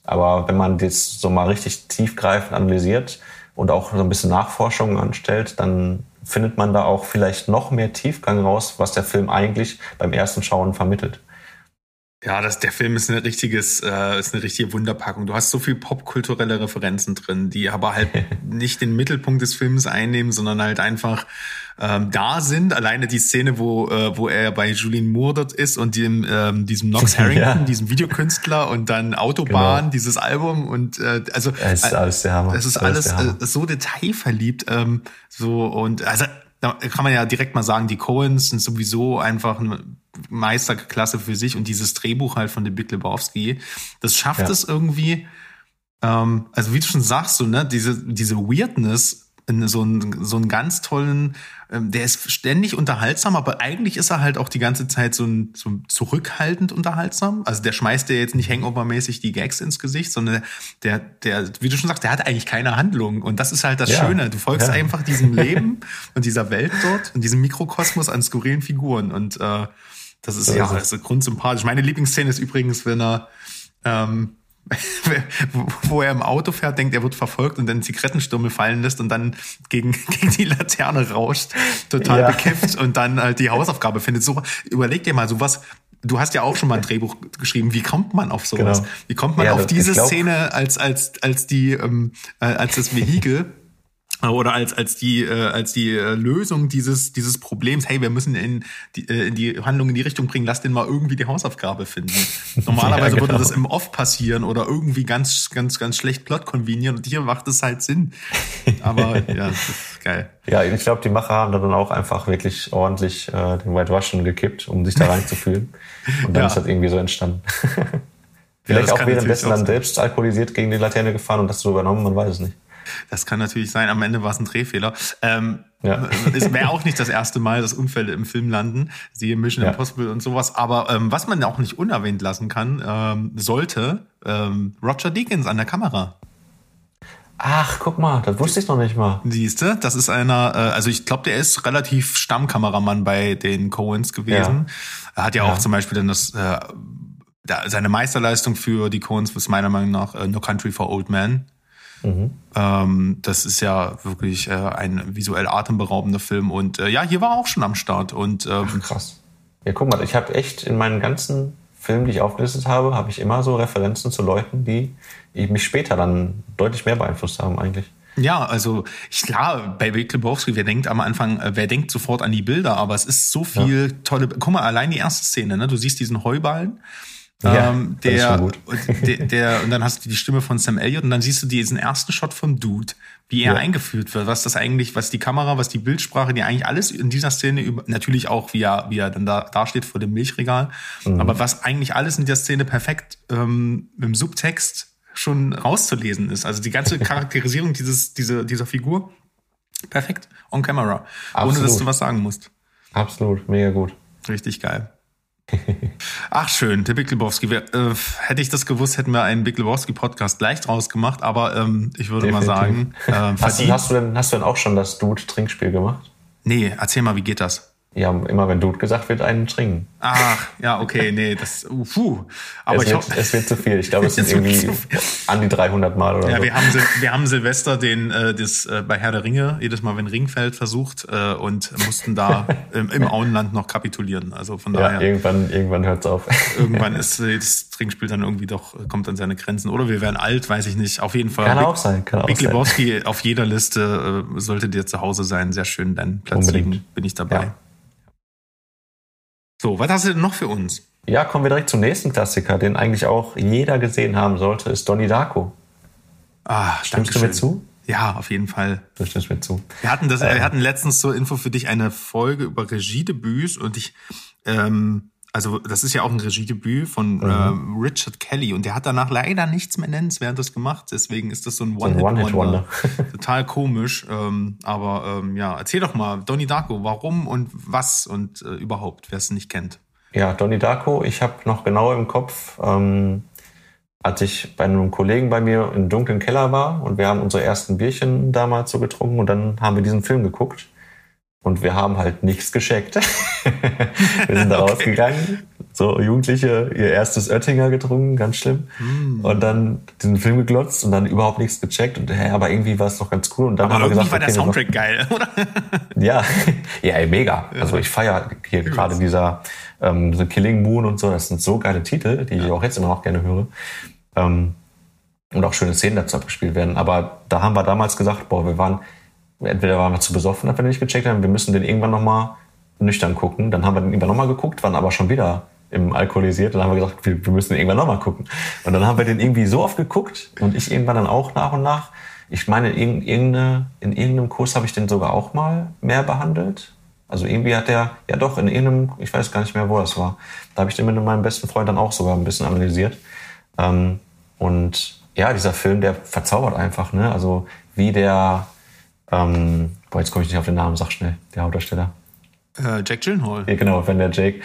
Aber wenn man das so mal richtig tiefgreifend analysiert und auch so ein bisschen Nachforschungen anstellt, dann findet man da auch vielleicht noch mehr Tiefgang raus, was der Film eigentlich beim ersten Schauen vermittelt. Ja, das, der Film ist eine richtiges, äh, ist eine richtige Wunderpackung. Du hast so viel popkulturelle Referenzen drin, die aber halt nicht den Mittelpunkt des Films einnehmen, sondern halt einfach ähm, da sind. Alleine die Szene, wo, äh, wo er bei Julian Moore dort ist und dem, ähm, diesem Knox Harrington, ja. diesem Videokünstler und dann Autobahn, genau. dieses Album und äh, also es ist alles der Hammer. Es ist alles, alles äh, so detailverliebt. Ähm, so und also da kann man ja direkt mal sagen, die Coens sind sowieso einfach eine Meisterklasse für sich und dieses Drehbuch halt von dem Big Lebowski, das schafft ja. es irgendwie, ähm, also wie du schon sagst, so, ne, diese, diese Weirdness so einen, so einen ganz tollen, ähm, der ist ständig unterhaltsam, aber eigentlich ist er halt auch die ganze Zeit so, ein, so zurückhaltend unterhaltsam. Also der schmeißt dir jetzt nicht hangovermäßig die Gags ins Gesicht, sondern der, der, wie du schon sagst, der hat eigentlich keine Handlung. Und das ist halt das ja. Schöne. Du folgst ja. einfach diesem Leben und dieser Welt dort und diesem Mikrokosmos an skurrilen Figuren. Und äh, das ist so ja ist ist grundsympathisch. Meine Lieblingsszene ist übrigens, wenn er ähm, wo er im Auto fährt, denkt, er wird verfolgt und dann Zigarettenstürme fallen lässt und dann gegen, gegen die Laterne rauscht, total ja. bekifft und dann halt die Hausaufgabe findet. So, überleg dir mal, sowas, du hast ja auch schon mal ein Drehbuch geschrieben. Wie kommt man auf sowas? Genau. Wie kommt man ja, auf diese Szene als, als, als die, ähm, äh, als das Vehikel? Oder als als die äh, als die äh, Lösung dieses dieses Problems hey wir müssen in die, äh, in die Handlung in die Richtung bringen lass den mal irgendwie die Hausaufgabe finden. Normalerweise ja, genau. würde das im Off passieren oder irgendwie ganz ganz ganz schlecht Plot konvenieren und hier macht es halt Sinn. Aber ja das ist geil. Ja ich glaube die Macher haben dann auch einfach wirklich ordentlich äh, den White Russian gekippt um sich da reinzufühlen. Und dann ja. ist das irgendwie so entstanden. Vielleicht ja, auch währenddessen dann selbst alkoholisiert gegen die Laterne gefahren und das so übernommen man weiß es nicht das kann natürlich sein. Am Ende war es ein Drehfehler. Ähm, ja. Es wäre auch nicht das erste Mal, dass Unfälle im Film landen. Siehe Mission ja. Impossible und sowas. Aber ähm, was man auch nicht unerwähnt lassen kann, ähm, sollte ähm, Roger Deakins an der Kamera. Ach, guck mal, das wusste ich noch nicht mal. Siehste, das ist einer, äh, also ich glaube, der ist relativ Stammkameramann bei den Coens gewesen. Ja. Er hat ja, auch zum Beispiel dann das, äh, seine Meisterleistung für die Coens ist meiner Meinung nach äh, No Country for Old Men Mhm. Ähm, das ist ja wirklich äh, ein visuell atemberaubender Film. Und äh, ja, hier war er auch schon am Start. Und, ähm, Ach, krass. Ja, guck mal, ich habe echt in meinen ganzen Filmen, die ich aufgelistet habe, habe ich immer so Referenzen zu Leuten, die mich später dann deutlich mehr beeinflusst haben eigentlich. Ja, also ich, klar, bei Big Lebowski, wer denkt am Anfang, äh, wer denkt sofort an die Bilder, aber es ist so viel ja. tolle. Guck mal, allein die erste Szene, ne? Du siehst diesen Heuballen ja, ähm, der, der, der, und dann hast du die Stimme von Sam Elliott und dann siehst du diesen ersten Shot vom Dude, wie er ja. eingeführt wird, was das eigentlich, was die Kamera, was die Bildsprache, die eigentlich alles in dieser Szene über, natürlich auch, wie er, wie er dann da, da steht vor dem Milchregal, mhm. aber was eigentlich alles in der Szene perfekt ähm, im Subtext schon rauszulesen ist. Also die ganze Charakterisierung dieses, diese, dieser Figur, perfekt, on camera, Absolut. ohne dass du was sagen musst. Absolut, mega gut. Richtig geil. Ach schön, der Big Lebowski. Äh, hätte ich das gewusst, hätten wir einen Big Lebowski Podcast gleich draus gemacht. Aber ähm, ich würde Definitiv. mal sagen, äh, hast, du, hast, du denn, hast du denn auch schon das Dude-Trinkspiel gemacht? Nee, erzähl mal, wie geht das? Ja, immer wenn Dude gesagt wird, einen trinken. Ach, ja, okay, nee, das, uh, puh. Aber es ich wird, es wird zu viel. Ich glaube, es sind irgendwie an die 300 Mal oder ja, so. Ja, wir haben, wir haben Silvester den, äh, das, äh, bei Herr der Ringe, jedes Mal, wenn Ringfeld versucht, äh, und mussten da im, im Auenland noch kapitulieren. Also von daher. Ja, irgendwann, irgendwann hört's auf. irgendwann ist äh, das Trinkspiel dann irgendwie doch, kommt an seine Grenzen. Oder wir werden alt, weiß ich nicht. Auf jeden Fall. Kann Big, auch sein, kann auch Big Lebowski auf jeder Liste äh, sollte dir zu Hause sein. Sehr schön, dein Platz Unbedingt. 7 bin ich dabei. Ja. So, was hast du denn noch für uns? Ja, kommen wir direkt zum nächsten Klassiker, den eigentlich auch jeder gesehen haben sollte, ist Donnie Darko. Ah, Stimmst du mir zu? Ja, auf jeden Fall. Du stimmst mir zu. Wir hatten das, ähm. wir hatten letztens zur Info für dich eine Folge über Regiedebüts und ich, ähm, also das ist ja auch ein Regiedebüt von mhm. äh, Richard Kelly und der hat danach leider nichts mehr nennenswertes gemacht. Deswegen ist das so ein One-Hit-Wonder. One -Wonder. Total komisch. Ähm, aber ähm, ja, erzähl doch mal, Donnie Darko, warum und was und äh, überhaupt, wer es nicht kennt. Ja, Donnie Darko, ich habe noch genau im Kopf, ähm, als ich bei einem Kollegen bei mir im dunklen Keller war und wir haben unsere ersten Bierchen damals so getrunken und dann haben wir diesen Film geguckt. Und wir haben halt nichts gescheckt. wir sind da okay. rausgegangen, so Jugendliche ihr erstes Oettinger getrunken, ganz schlimm. Mm. Und dann diesen Film geglotzt und dann überhaupt nichts gecheckt. Und hä, aber irgendwie war es doch ganz cool. Und dann aber haben wir gesagt, war der Soundtrack noch, geil, oder? ja, ja, ey, mega. Also ich feiere hier gerade dieser ähm, The Killing Moon und so. Das sind so geile Titel, die ja. ich auch jetzt immer noch gerne höre. Ähm, und auch schöne Szenen dazu abgespielt werden. Aber da haben wir damals gesagt, boah, wir waren entweder waren wir zu besoffen, als wir nicht gecheckt haben, wir müssen den irgendwann nochmal nüchtern gucken. Dann haben wir den irgendwann nochmal geguckt, waren aber schon wieder im alkoholisiert. Dann haben wir gesagt, wir, wir müssen den irgendwann nochmal gucken. Und dann haben wir den irgendwie so oft geguckt und ich irgendwann dann auch nach und nach. Ich meine, in, in, in irgendeinem Kurs habe ich den sogar auch mal mehr behandelt. Also irgendwie hat der, ja doch, in irgendeinem, ich weiß gar nicht mehr, wo das war. Da habe ich den mit meinem besten Freund dann auch sogar ein bisschen analysiert. Ähm, und ja, dieser Film, der verzaubert einfach, ne? Also wie der, ähm, boah, jetzt komme ich nicht auf den Namen, sag schnell, der Hauptdarsteller. Äh, Jack Gyllenhaal. Ja, genau, wenn der Jake,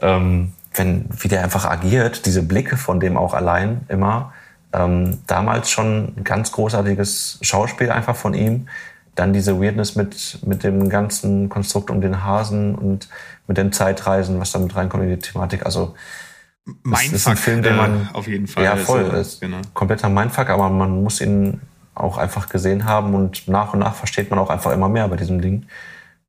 ähm, wenn, wie der einfach agiert, diese Blicke von dem auch allein immer, ähm, damals schon ein ganz großartiges Schauspiel einfach von ihm. Dann diese Weirdness mit, mit dem ganzen Konstrukt um den Hasen und mit den Zeitreisen, was da mit reinkommt in die Thematik. Also, Mindfuck, ist ein Film, den man, äh, auf jeden Fall. Ja, voll. Also, ist genau. Kompletter Mindfuck, aber man muss ihn auch einfach gesehen haben und nach und nach versteht man auch einfach immer mehr bei diesem Ding.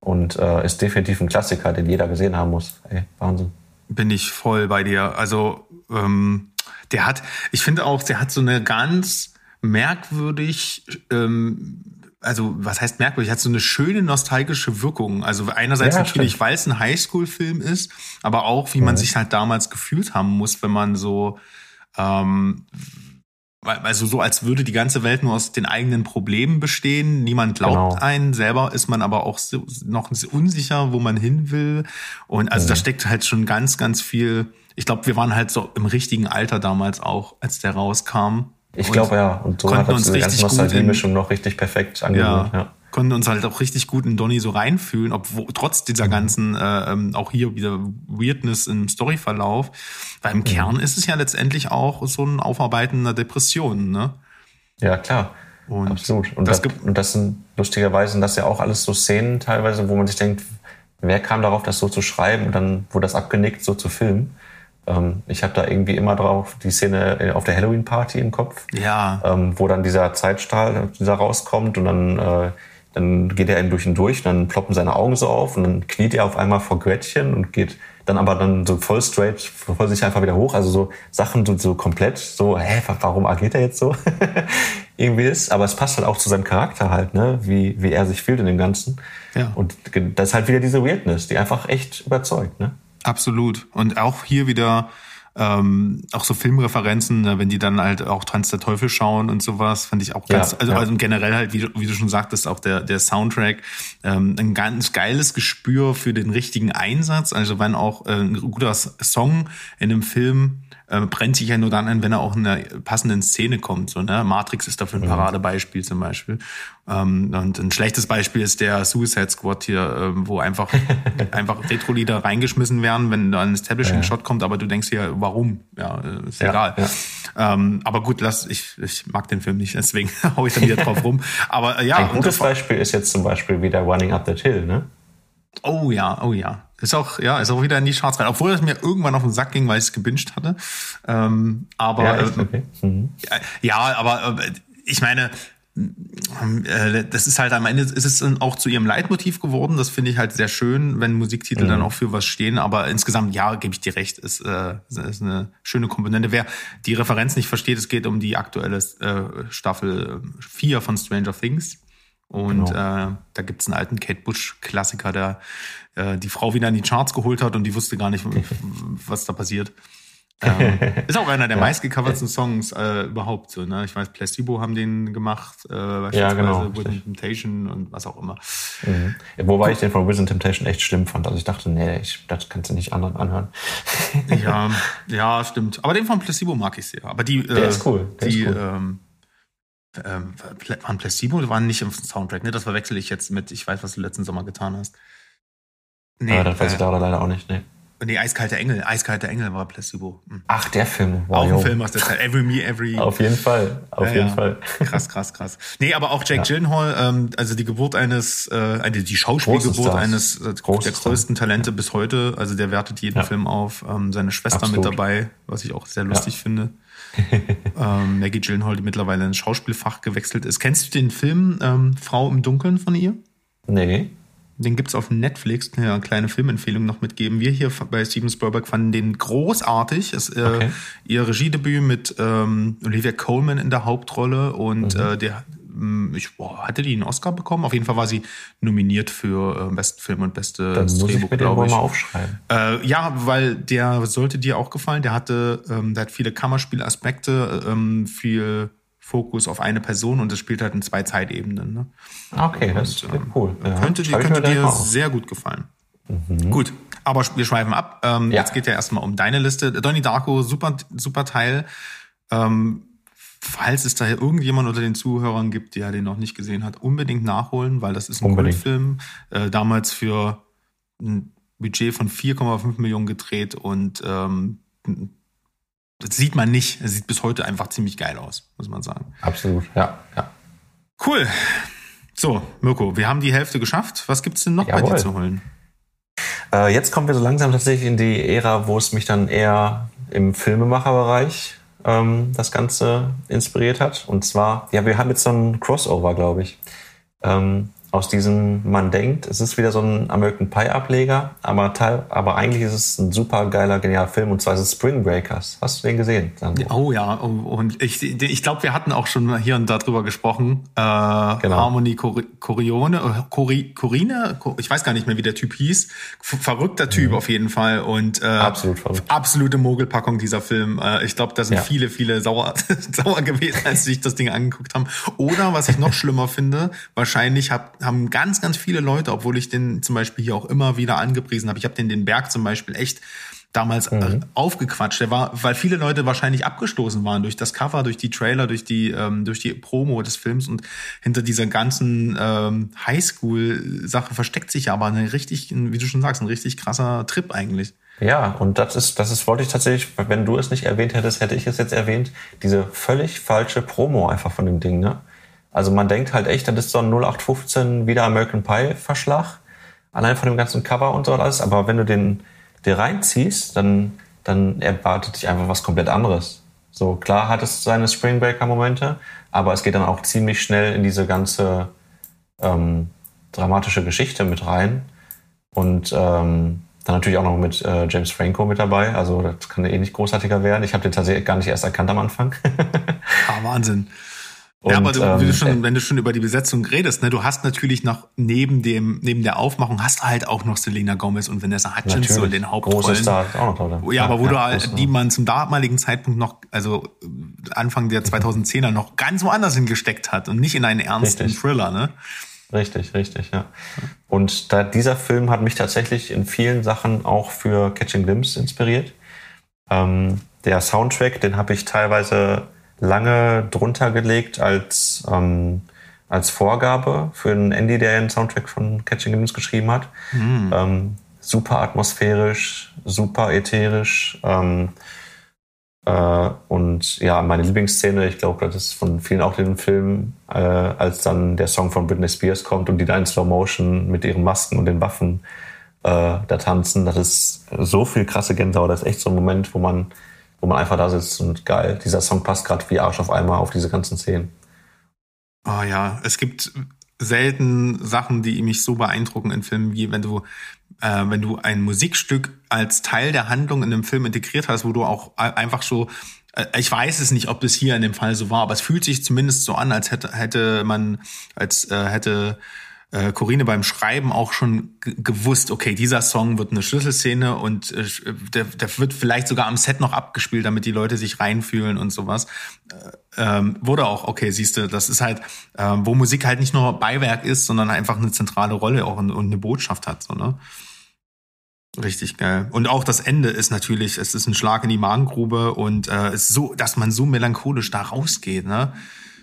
Und äh, ist definitiv ein Klassiker, den jeder gesehen haben muss. Ey, Wahnsinn. Bin ich voll bei dir. Also ähm, der hat, ich finde auch, der hat so eine ganz merkwürdig, ähm, also was heißt merkwürdig, hat so eine schöne nostalgische Wirkung. Also einerseits ja, natürlich, weil es ein Highschool-Film ist, aber auch, wie man mhm. sich halt damals gefühlt haben muss, wenn man so ähm, also so, als würde die ganze Welt nur aus den eigenen Problemen bestehen. Niemand glaubt genau. einen. Selber ist man aber auch so, noch unsicher, wo man hin will. Und also mhm. da steckt halt schon ganz, ganz viel. Ich glaube, wir waren halt so im richtigen Alter damals auch, als der rauskam. Ich glaube ja. Und so hat uns diese ganze Nostalgie-Mischung noch richtig perfekt angehört. Ja. ja konnten uns halt auch richtig gut in Donny so reinfühlen, obwohl trotz dieser mhm. ganzen äh, ähm, auch hier wieder Weirdness im Storyverlauf. Weil im mhm. Kern ist es ja letztendlich auch so ein Aufarbeiten einer Depression, ne? Ja, klar. Und Absolut. Und das, das, und das sind lustigerweise das ja auch alles so Szenen teilweise, wo man sich denkt, wer kam darauf, das so zu schreiben und dann wurde das abgenickt, so zu filmen. Ähm, ich habe da irgendwie immer drauf die Szene auf der Halloween-Party im Kopf, ja. ähm, wo dann dieser Zeitstrahl dieser rauskommt und dann äh, dann geht er durch und durch, dann ploppen seine Augen so auf und dann kniet er auf einmal vor Gretchen und geht dann aber dann so voll straight, voll sich einfach wieder hoch. Also so Sachen so, so komplett so, hä, warum agiert er jetzt so? Irgendwie ist. Aber es passt halt auch zu seinem Charakter halt, ne? Wie, wie er sich fühlt in dem Ganzen. Ja. Und das ist halt wieder diese Weirdness, die einfach echt überzeugt, ne? Absolut. Und auch hier wieder ähm, auch so Filmreferenzen, ne, wenn die dann halt auch Tanz der Teufel schauen und sowas, fand ich auch ganz, ja, also, ja. also generell halt, wie, wie, du schon sagtest, auch der, der Soundtrack, ähm, ein ganz geiles Gespür für den richtigen Einsatz. Also wenn auch äh, ein guter Song in einem Film äh, brennt sich ja nur dann an, wenn er auch in einer passenden Szene kommt. So, ne? Matrix ist dafür ein. Paradebeispiel zum Beispiel. Ähm, und ein schlechtes Beispiel ist der Suicide Squad hier, ähm, wo einfach, einfach Retro-Lieder reingeschmissen werden, wenn da ein Establishing-Shot kommt, aber du denkst ja, warum? Ja, äh, ist ja, egal. Ja. Ähm, aber gut, lass, ich, ich mag den Film nicht, deswegen hau ich dann wieder drauf rum. Aber äh, ja. Ein gutes Beispiel ist jetzt zum Beispiel wieder Running Up That Hill, ne? Oh ja, oh ja. Ist auch, ja, ist auch wieder in die Charts rein. Obwohl es mir irgendwann auf den Sack ging, weil ich es gebinged hatte. Ähm, aber ja, echt? okay. Mhm. ja, aber äh, ich meine, äh, das ist halt am Ende ist es auch zu ihrem Leitmotiv geworden. Das finde ich halt sehr schön, wenn Musiktitel mhm. dann auch für was stehen. Aber insgesamt, ja, gebe ich dir recht, ist, äh, ist eine schöne Komponente. Wer die Referenz nicht versteht, es geht um die aktuelle äh, Staffel 4 von Stranger Things. Und genau. äh, da gibt's einen alten Kate Bush-Klassiker, der äh, die Frau wieder in die Charts geholt hat und die wusste gar nicht, was da passiert. ähm, ist auch einer der ja. meistgecoverten Songs äh, überhaupt so. Ne? Ich weiß, Placebo haben den gemacht, äh, beispielsweise ja, genau. Within Temptation und was auch immer. Mhm. Wobei ich den von Within Temptation echt schlimm fand. Also ich dachte, nee, ich, das kannst du nicht anderen anhören. ja, ja, stimmt. Aber den von Placebo mag ich sehr. Aber die, der äh, ist cool. Der die, ist cool. Ähm, ähm, waren Placebo oder waren nicht im Soundtrack, ne? Das verwechsel ich jetzt mit, ich weiß, was du letzten Sommer getan hast. Nee, Aber das weiß äh, ich da leider auch nicht, nee. Nee, Eiskalte Engel. Eiskalte Engel war Placebo. Hm. Ach, der Film. Wow, auch ein Film aus der Zeit. Every Me, Every. Auf jeden Fall. Auf ja, jeden ja. Fall. Krass, krass, krass. Nee, aber auch Jake ja. Gyllenhaal, ähm, also die Geburt eines, äh, die Schauspielgeburt eines äh, der größten Talente bis heute. Also der wertet jeden Film auf. Ähm, seine Schwester Absolut. mit dabei, was ich auch sehr lustig finde. ähm, Maggie Gyllenhaal, die mittlerweile ins Schauspielfach gewechselt ist. Kennst du den Film ähm, Frau im Dunkeln von ihr? Nee. Den gibt's auf Netflix, eine kleine Filmempfehlung noch mitgeben. Wir hier bei Steven Spielberg fanden den großartig. Es, äh, okay. Ihr Regiedebüt mit ähm, Olivia Coleman in der Hauptrolle und mhm. äh, der hm, ich, boah, hatte die einen Oscar bekommen? Auf jeden Fall war sie nominiert für äh, besten Film und beste Dann muss Drehbuch, glaube ich. Mal aufschreiben. Äh, ja, weil der sollte dir auch gefallen. Der hatte, ähm, der hat viele Kammerspielaspekte, ähm, viel Fokus auf eine Person und es spielt halt in zwei Zeitebenen. Ne? Okay, das ist ähm, cool. Ja. Könnte, dir, könnte dir sehr gut gefallen. Mhm. Gut, aber wir schweifen ab. Ähm, ja. Jetzt geht ja erstmal um deine Liste. Donnie Darko, super, super Teil. Ähm, falls es da irgendjemand unter den Zuhörern gibt, der den noch nicht gesehen hat, unbedingt nachholen, weil das ist ein Kultfilm. Äh, damals für ein Budget von 4,5 Millionen gedreht und ähm, das sieht man nicht. Es sieht bis heute einfach ziemlich geil aus, muss man sagen. Absolut, ja, ja. Cool. So, Mirko, wir haben die Hälfte geschafft. Was gibt's denn noch Jawohl. bei dir zu holen? Äh, jetzt kommen wir so langsam tatsächlich in die Ära, wo es mich dann eher im Filmemacherbereich ähm, das Ganze inspiriert hat. Und zwar, ja, wir haben jetzt so ein Crossover, glaube ich. Ähm, aus diesem, man denkt, es ist wieder so ein American Pie Ableger, aber, teil, aber eigentlich ist es ein super geiler, genialer Film und zwar ist es Spring Breakers. Hast du den gesehen? Sandro? Oh ja, und ich, ich glaube, wir hatten auch schon hier und da drüber gesprochen. Äh, genau. Harmony Corione, äh, Cori, Corine, ich weiß gar nicht mehr, wie der Typ hieß. Verrückter Typ mhm. auf jeden Fall und äh, Absolut verrückt. absolute Mogelpackung dieser Film. Äh, ich glaube, da sind ja. viele, viele sauer, sauer gewesen, als sie sich das Ding angeguckt haben. Oder was ich noch schlimmer finde, wahrscheinlich hab, haben ganz, ganz viele Leute, obwohl ich den zum Beispiel hier auch immer wieder angepriesen habe. Ich habe den den Berg zum Beispiel echt damals äh, mhm. aufgequatscht. Der war, weil viele Leute wahrscheinlich abgestoßen waren durch das Cover, durch die Trailer, durch die ähm, durch die Promo des Films und hinter dieser ganzen ähm, Highschool-Sache versteckt sich aber eine richtig, wie du schon sagst, ein richtig krasser Trip eigentlich. Ja, und das ist, das ist, wollte ich tatsächlich, wenn du es nicht erwähnt hättest, hätte ich es jetzt erwähnt, diese völlig falsche Promo einfach von dem Ding, ne? Also man denkt halt echt, das ist so ein 0815 wieder American Pie Verschlag. Allein von dem ganzen Cover und so alles. Aber wenn du den dir reinziehst, dann, dann erwartet dich einfach was komplett anderes. So, klar hat es seine Spring Breaker Momente, aber es geht dann auch ziemlich schnell in diese ganze ähm, dramatische Geschichte mit rein. Und ähm, dann natürlich auch noch mit äh, James Franco mit dabei. Also das kann eh nicht großartiger werden. Ich habe den tatsächlich gar nicht erst erkannt am Anfang. ah, Wahnsinn. Und, ja, aber du, ähm, schon, wenn du schon über die Besetzung redest, ne, du hast natürlich noch neben dem, neben der Aufmachung hast du halt auch noch Selena Gomez und Vanessa Hutchins so in den Hauptrollen. Große Stars, auch noch tolle. Ja, ja aber wo ja, du halt, die man zum damaligen Zeitpunkt noch, also Anfang der 2010er noch ganz woanders hingesteckt hat und nicht in einen ernsten richtig. Thriller, ne? Richtig, richtig, ja. Und da, dieser Film hat mich tatsächlich in vielen Sachen auch für Catching Glimpse inspiriert. Ähm, der Soundtrack, den habe ich teilweise lange drunter gelegt als, ähm, als Vorgabe für einen Andy, der einen Soundtrack von Catching Glimpse geschrieben hat. Mhm. Ähm, super atmosphärisch, super ätherisch. Ähm, äh, und ja, meine Lieblingsszene, ich glaube, das ist von vielen auch den Film, äh, als dann der Song von Britney Spears kommt und die da in Slow Motion mit ihren Masken und den Waffen äh, da tanzen. Das ist so viel krasse Gänsehaut. Das ist echt so ein Moment, wo man wo man einfach da sitzt und geil, dieser Song passt gerade wie Arsch auf einmal auf diese ganzen Szenen. Oh ja, es gibt selten Sachen, die mich so beeindrucken in Filmen, wie wenn du, äh, wenn du ein Musikstück als Teil der Handlung in einem Film integriert hast, wo du auch einfach so äh, ich weiß es nicht, ob das hier in dem Fall so war, aber es fühlt sich zumindest so an, als hätte, hätte man, als äh, hätte äh, Corinne beim Schreiben auch schon gewusst, okay, dieser Song wird eine Schlüsselszene und äh, der, der wird vielleicht sogar am Set noch abgespielt, damit die Leute sich reinfühlen und sowas. Äh, ähm, wurde auch, okay, siehst du, das ist halt, äh, wo Musik halt nicht nur Beiwerk ist, sondern einfach eine zentrale Rolle auch und, und eine Botschaft hat, so, ne? Richtig geil. Und auch das Ende ist natürlich, es ist ein Schlag in die Magengrube und äh, ist so, dass man so melancholisch da rausgeht, ne?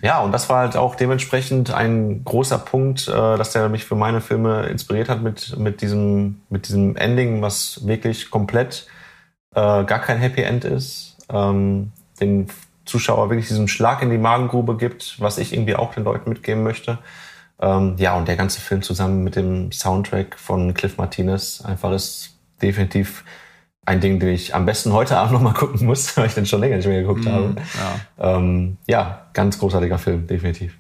Ja, und das war halt auch dementsprechend ein großer Punkt, äh, dass der mich für meine Filme inspiriert hat mit, mit, diesem, mit diesem Ending, was wirklich komplett äh, gar kein Happy End ist. Ähm, den Zuschauer wirklich diesen Schlag in die Magengrube gibt, was ich irgendwie auch den Leuten mitgeben möchte. Ähm, ja, und der ganze Film zusammen mit dem Soundtrack von Cliff Martinez einfach ist definitiv ein Ding, den ich am besten heute Abend noch mal gucken muss, weil ich den schon länger nicht mehr geguckt mm, habe. Ja. Ähm, ja, ganz großartiger Film, definitiv.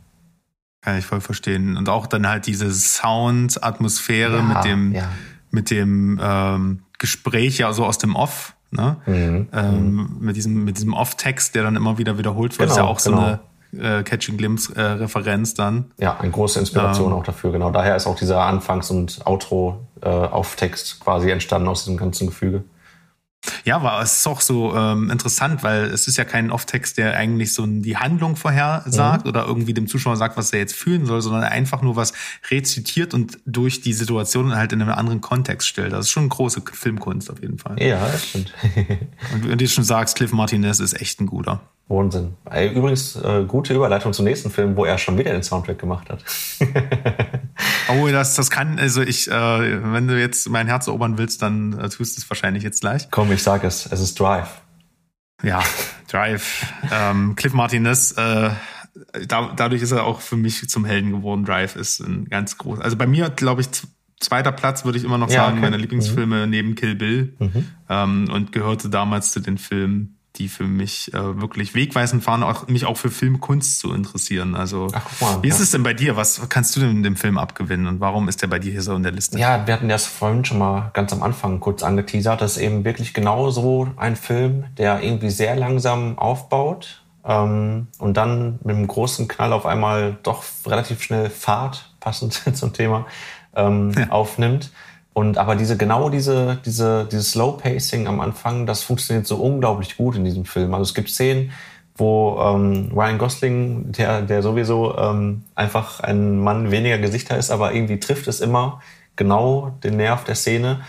Kann ich voll verstehen. Und auch dann halt diese Sound-Atmosphäre ja, mit dem, ja. mit dem ähm, Gespräch ja so aus dem Off, ne? Mhm. Ähm, mhm. mit diesem, mit diesem Off-Text, der dann immer wieder wiederholt wird. Genau, ist ja auch genau. so eine äh, Catching Glimpse-Referenz äh, dann. Ja, eine große Inspiration ähm, auch dafür, genau. Daher ist auch dieser Anfangs- und Outro-Off-Text äh, quasi entstanden aus diesem ganzen Gefüge. Ja, aber es ist auch so ähm, interessant, weil es ist ja kein Off-Text, der eigentlich so die Handlung vorhersagt mhm. oder irgendwie dem Zuschauer sagt, was er jetzt fühlen soll, sondern einfach nur was rezitiert und durch die Situation halt in einem anderen Kontext stellt. Das ist schon eine große Filmkunst auf jeden Fall. Ja, das stimmt. und wie du schon sagst, Cliff Martinez ist echt ein guter. Wahnsinn. Übrigens, äh, gute Überleitung zum nächsten Film, wo er schon wieder den Soundtrack gemacht hat. oh, das, das kann, also ich, äh, wenn du jetzt mein Herz erobern willst, dann äh, tust du es wahrscheinlich jetzt gleich. Komm, ich sag es, es ist Drive. Ja, Drive. ähm, Cliff Martinez, äh, da, dadurch ist er auch für mich zum Helden geworden. Drive ist ein ganz groß. Also bei mir, glaube ich, zweiter Platz würde ich immer noch ja, sagen, okay. meine Lieblingsfilme mhm. neben Kill Bill mhm. ähm, und gehörte damals zu den Filmen, die für mich äh, wirklich wegweisend waren, auch mich auch für Filmkunst zu interessieren. Also Ach, wow, wie ist ja. es denn bei dir? Was kannst du denn dem Film abgewinnen und warum ist der bei dir hier so in der Liste? Ja, wir hatten das vorhin schon mal ganz am Anfang kurz angeteasert. Das ist eben wirklich genau so ein Film, der irgendwie sehr langsam aufbaut ähm, und dann mit einem großen Knall auf einmal doch relativ schnell Fahrt, passend zum Thema, ähm, ja. aufnimmt. Und aber diese genau diese diese dieses Slow Pacing am Anfang, das funktioniert so unglaublich gut in diesem Film. Also es gibt Szenen, wo ähm, Ryan Gosling, der der sowieso ähm, einfach ein Mann weniger Gesichter ist, aber irgendwie trifft es immer genau den Nerv der Szene.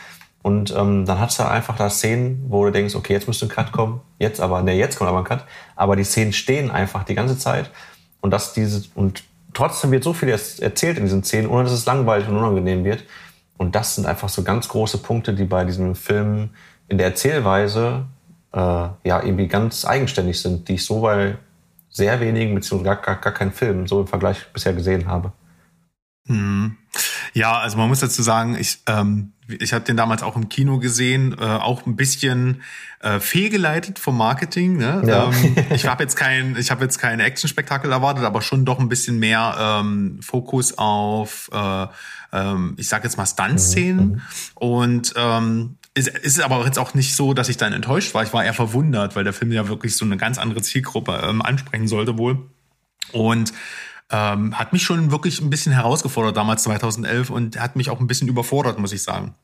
Und ähm, dann hat es da einfach da Szenen, wo du denkst, okay, jetzt müsste ein Cut kommen, jetzt aber, ne, jetzt kommt aber ein Cut. Aber die Szenen stehen einfach die ganze Zeit. Und das diese und trotzdem wird so viel erzählt in diesen Szenen, ohne dass es langweilig und unangenehm wird. Und das sind einfach so ganz große Punkte, die bei diesem Film in der Erzählweise äh, ja irgendwie ganz eigenständig sind, die ich so bei sehr wenigen beziehungsweise gar, gar, keinen Film so im Vergleich bisher gesehen habe. Hm. Ja, also man muss dazu sagen, ich ähm, ich habe den damals auch im Kino gesehen, äh, auch ein bisschen äh, fehlgeleitet vom Marketing. Ne? Ja. Ähm, ich habe jetzt kein, ich habe jetzt kein Action-Spektakel erwartet, aber schon doch ein bisschen mehr ähm, Fokus auf, äh, ähm, ich sage jetzt mal Stunt-Szenen. Mhm. Und ähm, ist, ist aber jetzt auch nicht so, dass ich dann enttäuscht war. Ich war eher verwundert, weil der Film ja wirklich so eine ganz andere Zielgruppe ähm, ansprechen sollte wohl. Und ähm, hat mich schon wirklich ein bisschen herausgefordert damals 2011 und hat mich auch ein bisschen überfordert, muss ich sagen.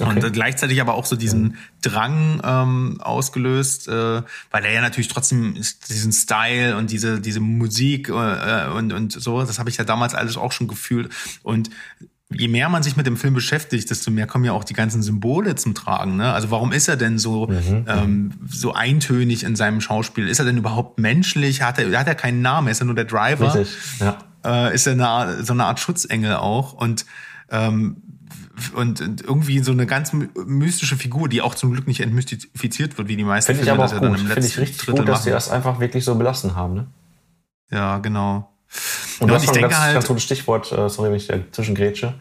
Okay. Und gleichzeitig aber auch so diesen Drang ähm, ausgelöst, äh, weil er ja natürlich trotzdem diesen Style und diese diese Musik äh, und und so, das habe ich ja damals alles auch schon gefühlt und je mehr man sich mit dem Film beschäftigt, desto mehr kommen ja auch die ganzen Symbole zum Tragen. Ne? Also warum ist er denn so mhm. ähm, so eintönig in seinem Schauspiel? Ist er denn überhaupt menschlich? Hat er hat er keinen Namen? Ist er nur der Driver? Richtig, ja. Äh, ist er eine, so eine Art Schutzengel auch? Und ähm, und, irgendwie so eine ganz mystische Figur, die auch zum Glück nicht entmystifiziert wird, wie die meisten Finde ich aber auch gut. Finde ich richtig Drittel gut, dass sie das einfach wirklich so belassen haben. Ne? Ja, genau. Und ja, du hast schon ein ganz, halt, ganz gutes Stichwort, äh, sorry, wenn ich dazwischen grätsche,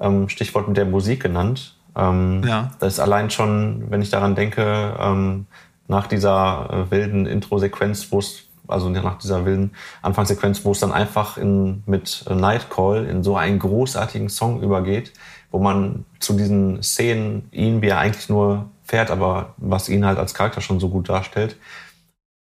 ähm, Stichwort mit der Musik genannt. Ähm, ja. Das ist allein schon, wenn ich daran denke, ähm, nach dieser äh, wilden Intro-Sequenz, wo es, also nach dieser wilden Anfangssequenz, wo es dann einfach in, mit Nightcall in so einen großartigen Song übergeht, wo man zu diesen Szenen ihn, wie er eigentlich nur fährt, aber was ihn halt als Charakter schon so gut darstellt,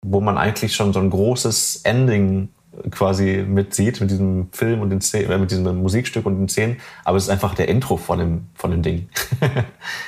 wo man eigentlich schon so ein großes Ending quasi mitsieht mit diesem Film und den Szenen, äh, mit diesem Musikstück und den Szenen, aber es ist einfach der Intro von dem, von dem Ding.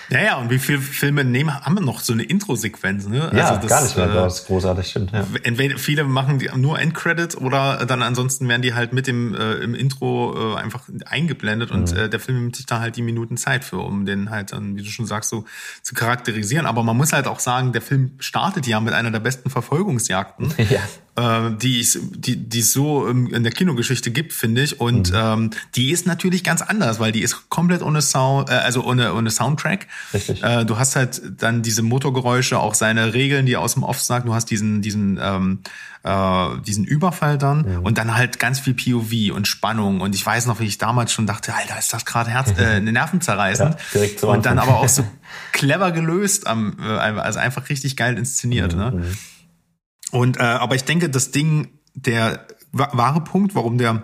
ja, ja, und wie viele Filme nehmen, haben wir noch so eine Intro-Sequenz, ne? Ja, also das, gar nicht mehr, äh, das ist großartig, stimmt, ja. Entweder viele machen die nur Endcredit oder dann ansonsten werden die halt mit dem äh, im Intro äh, einfach eingeblendet und mhm. äh, der Film nimmt sich da halt die Minuten Zeit für, um den halt dann, wie du schon sagst, so zu charakterisieren. Aber man muss halt auch sagen, der Film startet ja mit einer der besten Verfolgungsjagden. Ja äh, die es die, die so in der Kinogeschichte gibt, finde ich. Und mhm. ähm, die ist natürlich ganz anders, weil die ist komplett ohne Sound, äh, also ohne, ohne Soundtrack. Richtig. Äh, du hast halt dann diese Motorgeräusche, auch seine Regeln, die er aus dem Off sagt. Du hast diesen, diesen, ähm, äh, diesen Überfall dann mhm. und dann halt ganz viel POV und Spannung. Und ich weiß noch, wie ich damals schon dachte, Alter, ist das gerade Herz, äh, nervenzerreißend. Ja, direkt so und dann aber auch so clever gelöst, am, äh, also einfach richtig geil inszeniert. Mhm. Ne? Und äh, aber ich denke, das Ding, der wahre Punkt, warum der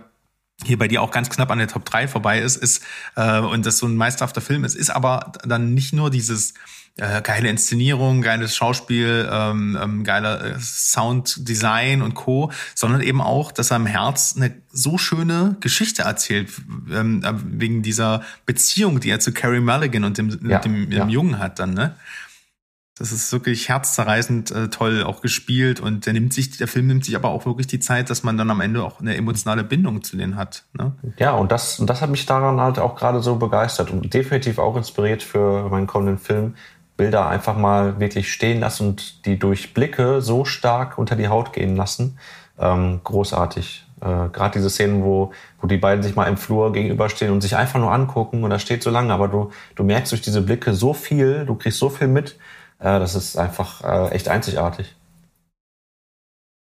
hier bei dir auch ganz knapp an der Top 3 vorbei ist, ist, äh, und das so ein meisterhafter Film ist, ist aber dann nicht nur dieses äh, geile Inszenierung, geiles Schauspiel, ähm, ähm, geiler äh, Sounddesign und Co., sondern eben auch, dass er im Herz eine so schöne Geschichte erzählt, ähm, äh, wegen dieser Beziehung, die er zu Carrie Mulligan und dem, ja, dem, dem ja. Jungen hat dann, ne? Das ist wirklich herzzerreißend äh, toll auch gespielt und der nimmt sich, der Film nimmt sich aber auch wirklich die Zeit, dass man dann am Ende auch eine emotionale Bindung zu denen hat. Ne? Ja, und das, und das hat mich daran halt auch gerade so begeistert und definitiv auch inspiriert für meinen kommenden Film. Bilder einfach mal wirklich stehen lassen und die durch Blicke so stark unter die Haut gehen lassen. Ähm, großartig. Äh, Gerade diese Szenen, wo, wo die beiden sich mal im Flur gegenüberstehen und sich einfach nur angucken und da steht so lange, aber du, du merkst durch diese Blicke so viel, du kriegst so viel mit das ist einfach äh, echt einzigartig.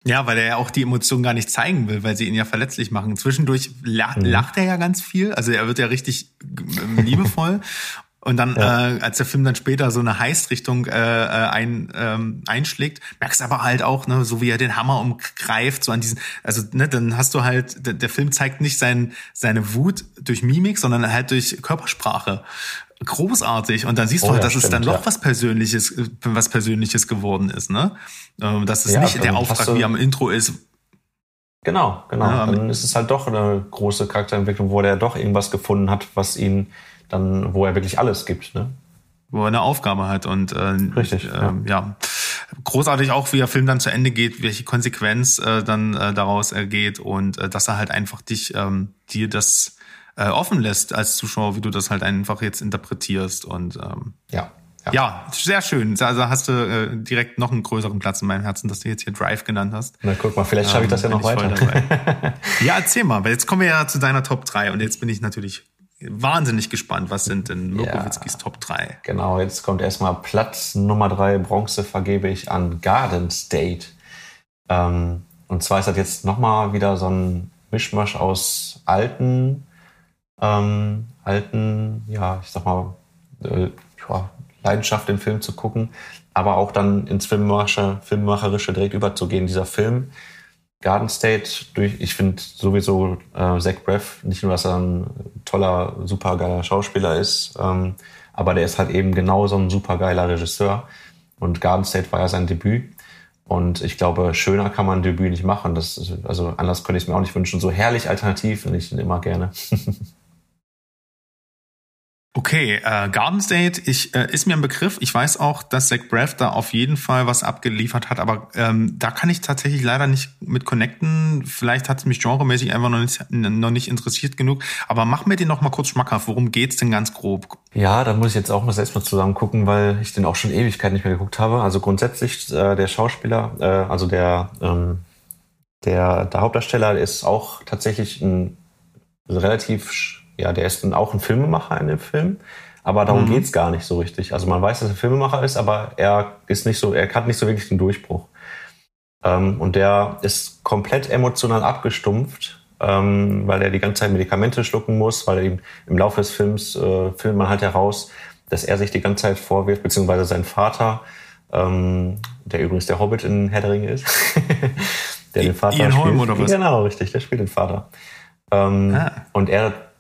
Ja, weil er ja auch die Emotionen gar nicht zeigen will, weil sie ihn ja verletzlich machen. Zwischendurch la mhm. lacht er ja ganz viel, also er wird ja richtig liebevoll. Und dann, ja. äh, als der Film dann später so eine Heißrichtung äh, äh, ein, ähm, einschlägt, merkst du aber halt auch, ne, so wie er den Hammer umgreift, so an diesen, also ne, dann hast du halt, der, der Film zeigt nicht sein, seine Wut durch Mimik, sondern halt durch Körpersprache großartig. Und dann siehst du oh, halt, dass stimmt, es dann ja. noch was Persönliches, was Persönliches geworden ist, ne? Ähm, dass es ja, nicht der Auftrag wie am Intro ist. Genau, genau. Ja, dann ist es halt doch eine große Charakterentwicklung, wo der doch irgendwas gefunden hat, was ihn dann, wo er wirklich alles gibt, ne? Wo er eine Aufgabe hat und äh, Richtig, äh, ja. ja. Großartig auch, wie der Film dann zu Ende geht, welche Konsequenz äh, dann äh, daraus ergeht und äh, dass er halt einfach dich, ähm, dir das äh, offen lässt als Zuschauer, wie du das halt einfach jetzt interpretierst. Und ähm, ja. Ja. ja, sehr schön. Also hast du äh, direkt noch einen größeren Platz in meinem Herzen, dass du jetzt hier Drive genannt hast. Na guck mal, vielleicht schaffe ich das ja ähm, noch weiter. ja, erzähl mal, weil jetzt kommen wir ja zu deiner Top 3 und jetzt bin ich natürlich wahnsinnig gespannt. Was sind denn Mirkowitzkis ja, Top 3? Genau, jetzt kommt erstmal Platz Nummer 3, Bronze vergebe ich an Garden State. Ähm, und zwar ist das jetzt nochmal wieder so ein Mischmasch aus alten ähm, alten, ja, ich sag mal, äh, ja, Leidenschaft, den Film zu gucken, aber auch dann ins Filmmacher, Filmmacherische direkt überzugehen. Dieser Film, Garden State, durch, ich finde sowieso äh, Zach Braff, nicht nur, dass er ein toller, supergeiler Schauspieler ist, ähm, aber der ist halt eben genauso ein supergeiler Regisseur. Und Garden State war ja sein Debüt. Und ich glaube, schöner kann man ein Debüt nicht machen. Das, also anders könnte ich es mir auch nicht wünschen. So herrlich alternativ finde ich ihn immer gerne. Okay, äh, Garden State ich, äh, ist mir ein Begriff. Ich weiß auch, dass Zach Braff da auf jeden Fall was abgeliefert hat, aber ähm, da kann ich tatsächlich leider nicht mit connecten. Vielleicht hat es mich genremäßig einfach noch nicht, noch nicht interessiert genug. Aber mach mir den noch mal kurz schmackhaft. Worum geht's denn ganz grob? Ja, da muss ich jetzt auch mal selbst mal zusammen gucken, weil ich den auch schon Ewigkeit nicht mehr geguckt habe. Also grundsätzlich äh, der Schauspieler, äh, also der, ähm, der, der Hauptdarsteller ist auch tatsächlich ein relativ ja, der ist dann auch ein Filmemacher in dem Film. Aber darum mhm. geht's gar nicht so richtig. Also man weiß, dass er Filmemacher ist, aber er ist nicht so, er hat nicht so wirklich den Durchbruch. Ähm, und der ist komplett emotional abgestumpft, ähm, weil er die ganze Zeit Medikamente schlucken muss, weil eben im Laufe des Films äh, findet man halt heraus, dass er sich die ganze Zeit vorwirft, beziehungsweise sein Vater, ähm, der übrigens der Hobbit in Herr der Ringe ist, der den Vater Ian spielt. Holm oder was? Genau, richtig, der spielt den Vater. Ähm, ah. Und er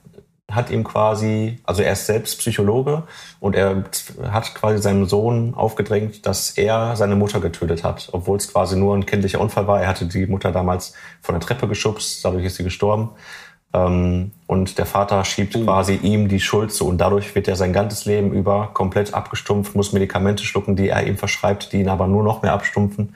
hat ihm quasi, also er ist selbst Psychologe und er hat quasi seinem Sohn aufgedrängt, dass er seine Mutter getötet hat, obwohl es quasi nur ein kindlicher Unfall war. Er hatte die Mutter damals von der Treppe geschubst, dadurch ist sie gestorben. Ähm, und der Vater schiebt mhm. quasi ihm die Schuld zu und dadurch wird er sein ganzes Leben über komplett abgestumpft, muss Medikamente schlucken, die er ihm verschreibt, die ihn aber nur noch mehr abstumpfen.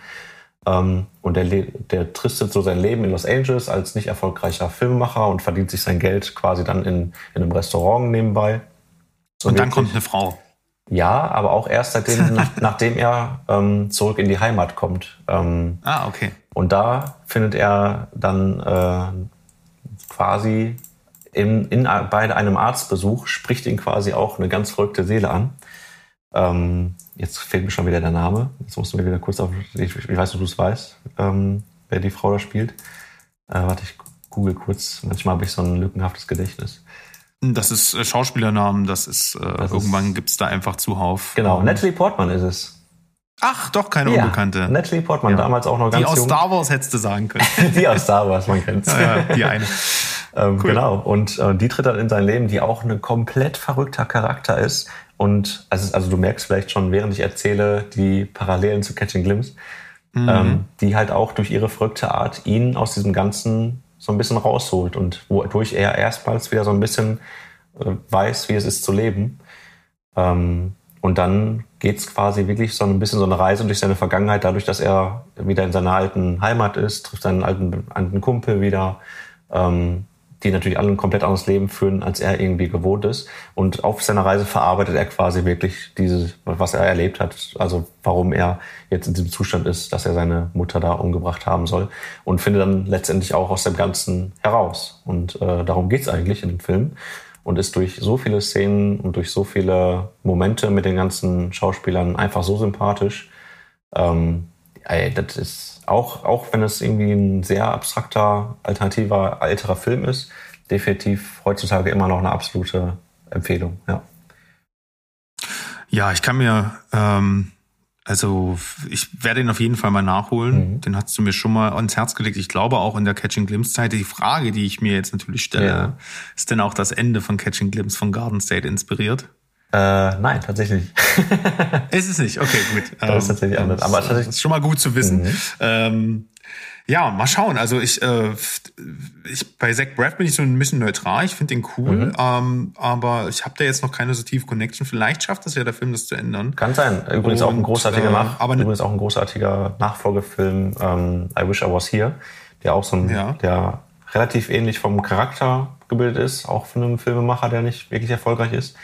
Ähm, und der, der tristet so sein Leben in Los Angeles als nicht erfolgreicher Filmemacher und verdient sich sein Geld quasi dann in, in einem Restaurant nebenbei. So und dann kommt eine Frau. Ja, aber auch erst seitdem, nach, nachdem er ähm, zurück in die Heimat kommt. Ähm, ah, okay. Und da findet er dann äh, quasi in, in, bei einem Arztbesuch, spricht ihn quasi auch eine ganz verrückte Seele an. Ähm, jetzt fehlt mir schon wieder der Name. Jetzt musst du mir wieder kurz auf. Ich, ich weiß, ob du es weißt, ähm, wer die Frau da spielt. Äh, warte, ich google kurz. Manchmal habe ich so ein lückenhaftes Gedächtnis. Das ist äh, Schauspielernamen, das ist, äh, das irgendwann gibt es da einfach zuhauf. Genau, Natalie Portman ist es. Ach, doch, keine ja, Unbekannte. Natalie Portman, ja. damals auch noch ganz Die aus jung. Star Wars hättest du sagen können. die aus Star Wars, man kennt's. Ja, die eine. ähm, cool. Genau, und äh, die tritt dann in sein Leben, die auch ein komplett verrückter Charakter ist. Und also, also du merkst vielleicht schon, während ich erzähle, die Parallelen zu Catching Glimpse, mhm. ähm, die halt auch durch ihre verrückte Art ihn aus diesem Ganzen so ein bisschen rausholt und wodurch er erstmals wieder so ein bisschen äh, weiß, wie es ist zu leben. Ähm, und dann geht's quasi wirklich so ein bisschen so eine Reise durch seine Vergangenheit, dadurch, dass er wieder in seiner alten Heimat ist, trifft seinen alten, alten Kumpel wieder, ähm, die natürlich alle ein komplett anderes Leben führen, als er irgendwie gewohnt ist. Und auf seiner Reise verarbeitet er quasi wirklich dieses, was er erlebt hat, also warum er jetzt in diesem Zustand ist, dass er seine Mutter da umgebracht haben soll und findet dann letztendlich auch aus dem Ganzen heraus. Und äh, darum geht's eigentlich in dem Film und ist durch so viele Szenen und durch so viele Momente mit den ganzen Schauspielern einfach so sympathisch. Ähm, ey, das ist auch, auch wenn es irgendwie ein sehr abstrakter, alternativer, älterer Film ist, definitiv heutzutage immer noch eine absolute Empfehlung, ja. Ja, ich kann mir, ähm, also ich werde ihn auf jeden Fall mal nachholen. Mhm. Den hast du mir schon mal ans Herz gelegt. Ich glaube auch in der Catching Glimpse Zeit. Die Frage, die ich mir jetzt natürlich stelle, ja. ist denn auch das Ende von Catching Glimpse von Garden State inspiriert? Äh, nein, tatsächlich ist es nicht? Okay, gut. Das ist tatsächlich anders. Aber tatsächlich ist schon mal gut zu wissen. Mhm. Ähm, ja, mal schauen. Also ich, äh, ich bei Zach Braff bin ich so ein bisschen neutral. Ich finde den cool, mhm. ähm, aber ich habe da jetzt noch keine so tiefe Connection. Vielleicht schafft es ja der Film, das zu ändern. Kann sein. Übrigens Und, auch ein großartiger äh, Nach aber übrigens auch ein großartiger Nachfolgefilm ähm, I Wish I Was Here, der auch so ein, ja. der relativ ähnlich vom Charakter gebildet ist, auch von einem Filmemacher, der nicht wirklich erfolgreich ist.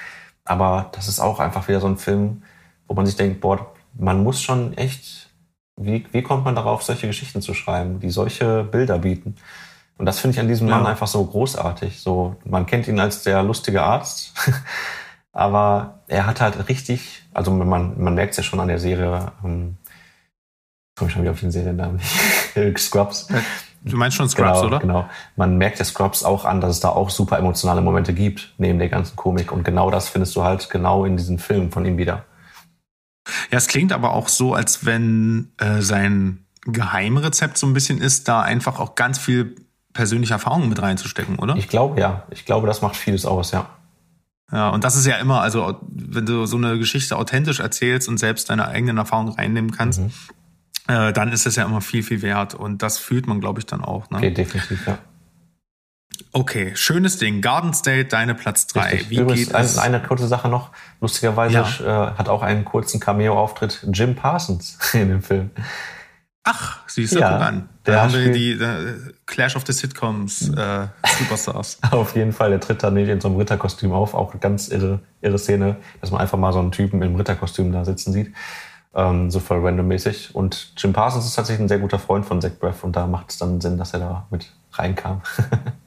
Aber das ist auch einfach wieder so ein Film, wo man sich denkt, boah, man muss schon echt, wie, wie kommt man darauf, solche Geschichten zu schreiben, die solche Bilder bieten? Und das finde ich an diesem ja. Mann einfach so großartig. So, man kennt ihn als der lustige Arzt, aber er hat halt richtig, also man, man merkt es ja schon an der Serie, ähm, komme ich schon wieder auf den Seriennamen, Scrubs. Du meinst schon Scrubs, genau, oder? Genau. Man merkt der Scrubs auch an, dass es da auch super emotionale Momente gibt, neben der ganzen Komik. Und genau das findest du halt genau in diesen Filmen von ihm wieder. Ja, es klingt aber auch so, als wenn äh, sein Geheimrezept so ein bisschen ist, da einfach auch ganz viel persönliche Erfahrungen mit reinzustecken, oder? Ich glaube, ja. Ich glaube, das macht vieles aus, ja. Ja, und das ist ja immer, also wenn du so eine Geschichte authentisch erzählst und selbst deine eigenen Erfahrungen reinnehmen kannst, mhm äh, dann ist es ja immer viel, viel wert. Und das fühlt man, glaube ich, dann auch. Ne? Okay, definitiv, ja. Okay, schönes Ding. Garden State, deine Platz 3. Wie Übrigens, geht es? Eine, kurze Sache noch. Lustigerweise ja. äh, hat auch einen kurzen Cameo-Auftritt Jim Parsons in dem Film. Ach, siehst du, ja, an. Da haben wir die uh, Clash of the Sitcoms äh, Superstars. auf jeden Fall, der tritt da nicht in so einem Ritterkostüm auf. Auch eine ganz irre, irre Szene, dass man einfach mal so einen Typen im Ritterkostüm da sitzen sieht ähm, so voll randommäßig. Und Jim Parsons ist tatsächlich ein sehr guter Freund von Zach Braff und da macht es dann Sinn, dass er da mit reinkam.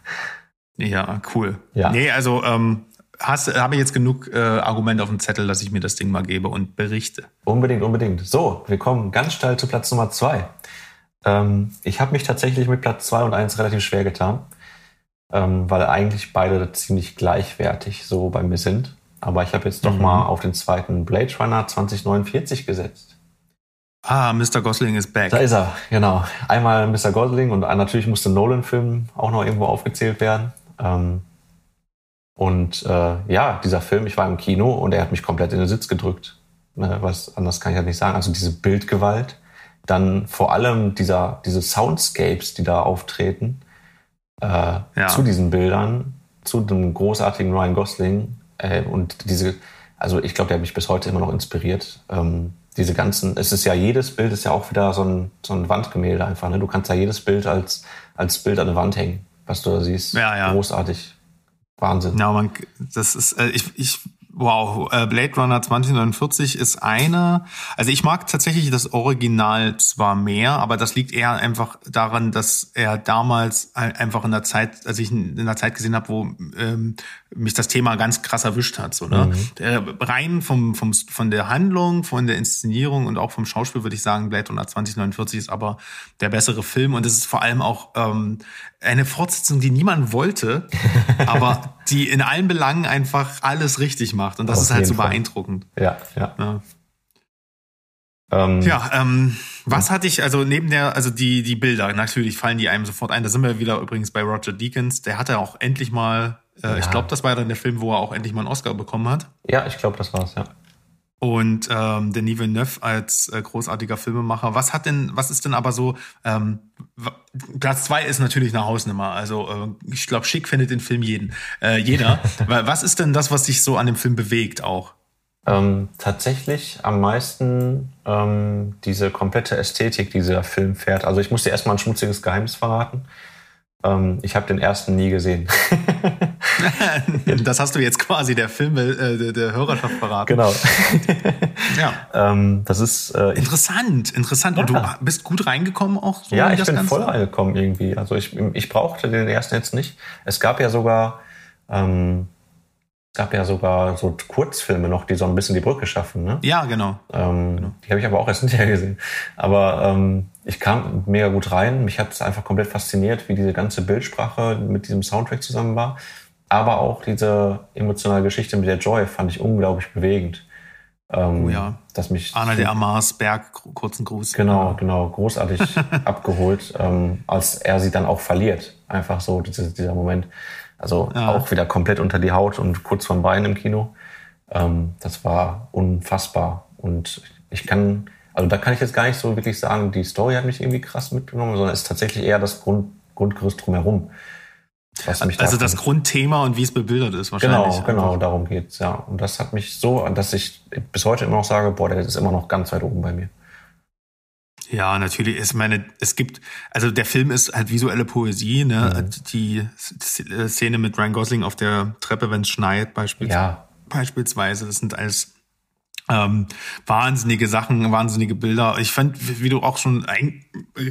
ja, cool. Ja. Nee, also ähm, habe ich jetzt genug äh, Argumente auf dem Zettel, dass ich mir das Ding mal gebe und berichte. Unbedingt, unbedingt. So, wir kommen ganz steil zu Platz Nummer zwei. Ähm, ich habe mich tatsächlich mit Platz zwei und eins relativ schwer getan, ähm, weil eigentlich beide ziemlich gleichwertig so bei mir sind. Aber ich habe jetzt doch mhm. mal auf den zweiten Blade Runner 2049 gesetzt. Ah, Mr. Gosling ist back. Da ist er, genau. Einmal Mr. Gosling und natürlich musste Nolan-Film auch noch irgendwo aufgezählt werden. Ähm, Und äh, ja, dieser Film, ich war im Kino und er hat mich komplett in den Sitz gedrückt. Ne, was anders kann ich halt nicht sagen. Also diese Bildgewalt, dann vor allem dieser, diese Soundscapes, die da auftreten, äh, ja. zu diesen Bildern, zu dem großartigen Ryan Gosling äh, und diese, also ich glaube, der hat mich bis heute immer noch inspiriert. Ähm, diese ganzen, es ist ja jedes Bild ist ja auch wieder so ein, so ein Wandgemälde einfach. Ne? Du kannst ja jedes Bild als, als Bild an der Wand hängen, was du da siehst. Ja, ja. Großartig. Wahnsinn. Ja, man, das ist, äh, ich, ich Wow, äh, Blade Runner 2049 ist eine. Also ich mag tatsächlich das Original zwar mehr, aber das liegt eher einfach daran, dass er damals einfach in der Zeit, als ich in der Zeit gesehen habe, wo ähm, mich das Thema ganz krass erwischt hat. So, ne? Mhm. Der, rein vom, vom, von der Handlung, von der Inszenierung und auch vom Schauspiel würde ich sagen, Blade Runner 2049 ist aber der bessere Film und es ist vor allem auch ähm, eine Fortsetzung, die niemand wollte, aber die in allen Belangen einfach alles richtig macht. Und das Auf ist halt so Fall. beeindruckend. Ja, ja. Ja, ähm, ja ähm, was hatte ich, also neben der, also die, die Bilder, natürlich fallen die einem sofort ein. Da sind wir wieder übrigens bei Roger Deakins. Der hatte auch endlich mal, äh, ja. ich glaube, das war dann der Film, wo er auch endlich mal einen Oscar bekommen hat. Ja, ich glaube, das war's, ja und ähm, Denis Villeneuve als äh, großartiger Filmemacher. Was hat denn, was ist denn aber so? Ähm, Platz zwei ist natürlich eine Hausnummer. Also äh, ich glaube, schick findet den Film jeden, äh, jeder. was ist denn das, was dich so an dem Film bewegt auch? Ähm, tatsächlich am meisten ähm, diese komplette Ästhetik, die dieser Film fährt. Also ich muss dir erstmal ein schmutziges Geheimnis verraten. Ähm, ich habe den ersten nie gesehen. das hast du jetzt quasi der Film äh, der, Hörerschaft verraten. Genau. ja. Ähm, das ist äh, interessant, interessant. Ja. Und du bist gut reingekommen auch. So ja, ich bin Ganze? voll reingekommen irgendwie. Also ich, ich brauchte den ersten jetzt nicht. Es gab ja sogar ähm, gab ja sogar so Kurzfilme noch, die so ein bisschen die Brücke schaffen. Ne? Ja, genau. Ähm, genau. Die habe ich aber auch erst hinterher gesehen. Aber ähm, ich kam mega gut rein. Mich hat es einfach komplett fasziniert, wie diese ganze Bildsprache mit diesem Soundtrack zusammen war. Aber auch diese emotionale Geschichte mit der Joy fand ich unglaublich bewegend. Ähm, oh ja. Dass mich Anna der Amars Berg, kurzen Gruß. Genau, genau, großartig abgeholt, ähm, als er sie dann auch verliert. Einfach so diese, dieser Moment. Also ja. auch wieder komplett unter die Haut und kurz vorm Bein im Kino. Ähm, das war unfassbar. Und ich kann, also da kann ich jetzt gar nicht so wirklich sagen, die Story hat mich irgendwie krass mitgenommen, sondern es ist tatsächlich eher das Grund, Grundgerüst drumherum. Was mich also das Grundthema und wie es bebildert ist wahrscheinlich. Genau, genau, darum geht's ja. Und das hat mich so, dass ich bis heute immer noch sage, boah, der ist immer noch ganz weit oben bei mir. Ja, natürlich. Ich meine, es gibt, also der Film ist halt visuelle Poesie, ne? Mhm. Die Szene mit Ryan Gosling auf der Treppe, wenn es schneit, beispielsweise. Ja. Beispielsweise, das sind alles ähm, wahnsinnige Sachen, wahnsinnige Bilder. Ich fand, wie du auch schon ein,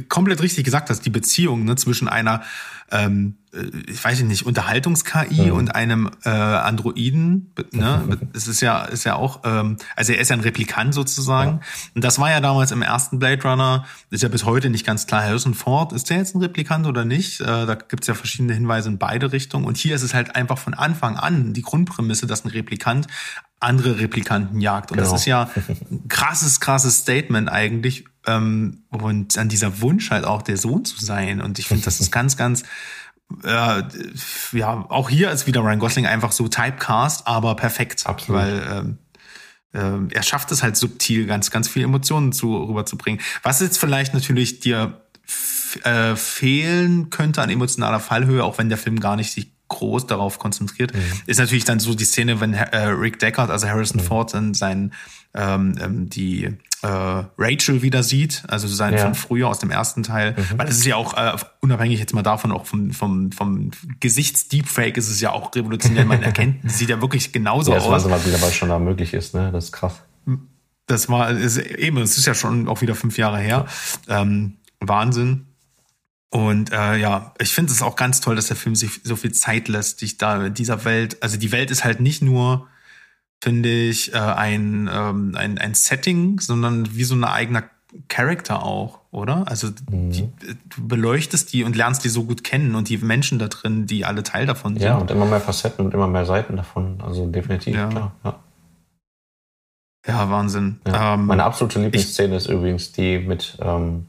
komplett richtig gesagt hast, die Beziehung ne, zwischen einer ähm, äh, ich weiß nicht, Unterhaltungs-KI mhm. und einem äh, Androiden. Ne? Es ist ja, ist ja auch, ähm, also er ist ja ein Replikant sozusagen. Ja. Und das war ja damals im ersten Blade Runner, ist ja bis heute nicht ganz klar. Harrison Ford, ist der jetzt ein Replikant oder nicht? Äh, da gibt's ja verschiedene Hinweise in beide Richtungen. Und hier ist es halt einfach von Anfang an die Grundprämisse, dass ein Replikant andere Replikanten jagt. Und genau. das ist ja ein krasses, krasses Statement eigentlich. Ähm, und an dieser Wunsch halt auch der Sohn zu sein. Und ich finde, das ist ganz, ganz äh, ja, auch hier ist wieder Ryan Gosling einfach so Typecast, aber perfekt. Absolut. Weil ähm, äh, er schafft es halt subtil, ganz, ganz viel Emotionen zu, rüberzubringen. Was jetzt vielleicht natürlich dir äh, fehlen könnte an emotionaler Fallhöhe, auch wenn der Film gar nicht sich groß darauf konzentriert, mhm. ist natürlich dann so die Szene, wenn äh, Rick Deckard, also Harrison mhm. Ford, dann sein ähm, ähm, die äh, Rachel wieder sieht, also sein ja. von früher aus dem ersten Teil, mhm. weil es ist ja auch äh, unabhängig jetzt mal davon auch vom vom vom Gesichtsdeepfake ist es ja auch revolutionär, man erkennt, sieht ja wirklich genauso ja, das aus. Das was wieder schon da möglich ist, ne? Das ist krass. Das war ist, eben, es ist ja schon auch wieder fünf Jahre her. Ähm, Wahnsinn. Und äh, ja, ich finde es auch ganz toll, dass der Film sich so viel Zeit lässt, sich da in dieser Welt, also die Welt ist halt nicht nur finde ich, äh, ein, ähm, ein, ein Setting, sondern wie so ein eigener Charakter auch, oder? Also mhm. die, du beleuchtest die und lernst die so gut kennen und die Menschen da drin, die alle Teil davon sind. Ja, und immer mehr Facetten und immer mehr Seiten davon. Also definitiv, ja. klar. Ja. Ja, Wahnsinn. Ja. Ähm, Meine absolute Lieblingsszene ist übrigens die mit, ähm,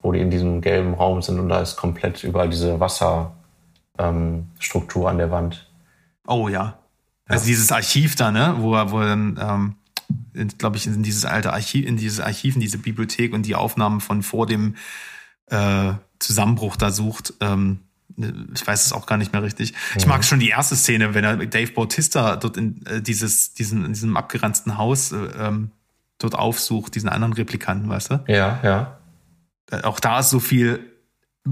wo die in diesem gelben Raum sind und da ist komplett überall diese Wasserstruktur ähm, an der Wand. Oh ja. Also dieses Archiv da, ne, wo er, wo er dann, ähm, glaube ich, in dieses alte Archiv, in dieses Archiv, in diese Bibliothek und die Aufnahmen von vor dem äh, Zusammenbruch da sucht. Ähm, ich weiß es auch gar nicht mehr richtig. Mhm. Ich mag schon die erste Szene, wenn er Dave Bautista dort in äh, dieses, diesen, in diesem abgeranzten Haus äh, ähm, dort aufsucht, diesen anderen Replikanten, weißt du? Ja, ja. Äh, auch da ist so viel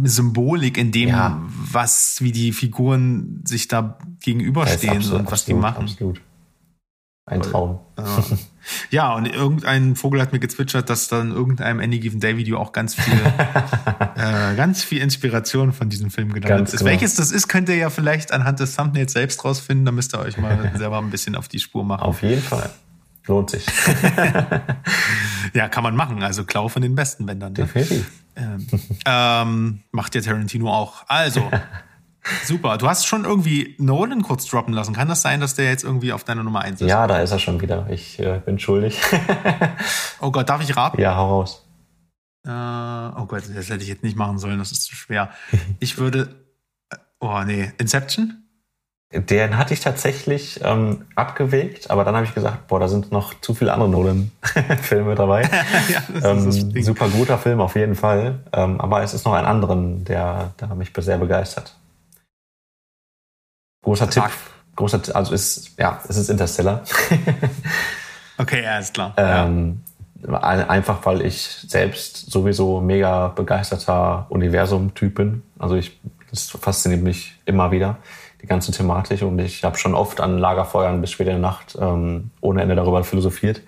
Symbolik in dem, ja. was, wie die Figuren sich da gegenüberstehen absolut, und was absolut, die machen. Absolut. Ein Traum. Ja, und irgendein Vogel hat mir gezwitschert, dass dann irgendeinem Any Given Day Video auch ganz viel, äh, ganz viel Inspiration von diesem Film gelandet ist. Genau. Welches das ist, könnt ihr ja vielleicht anhand des Thumbnails selbst rausfinden. Da müsst ihr euch mal selber ein bisschen auf die Spur machen. Auf jeden Fall. Lohnt sich. ja, kann man machen. Also Klau von den besten Bändern. Ne? Definitiv. Ähm, ähm, macht ja Tarantino auch. Also, super. Du hast schon irgendwie Nolan kurz droppen lassen. Kann das sein, dass der jetzt irgendwie auf deiner Nummer 1 ist? Ja, da ist er schon wieder. Ich äh, bin schuldig. oh Gott, darf ich raten? Ja, hau raus. Äh, oh Gott, das hätte ich jetzt nicht machen sollen. Das ist zu schwer. Ich würde. Äh, oh nee, Inception? Den hatte ich tatsächlich ähm, abgewegt, aber dann habe ich gesagt, boah, da sind noch zu viele andere Nolan-Filme dabei. ja, ähm, super guter Film auf jeden Fall, ähm, aber es ist noch ein anderen, der, der mich sehr begeistert. Großer Tipp, großer, also ist ja, es ist Interstellar. okay, ja, ist klar. Ähm. Einfach weil ich selbst sowieso mega begeisterter Universum-Typ bin. Also ich, das fasziniert mich immer wieder die ganze Thematik. Und ich habe schon oft an Lagerfeuern bis spät in der Nacht ähm, ohne Ende darüber philosophiert.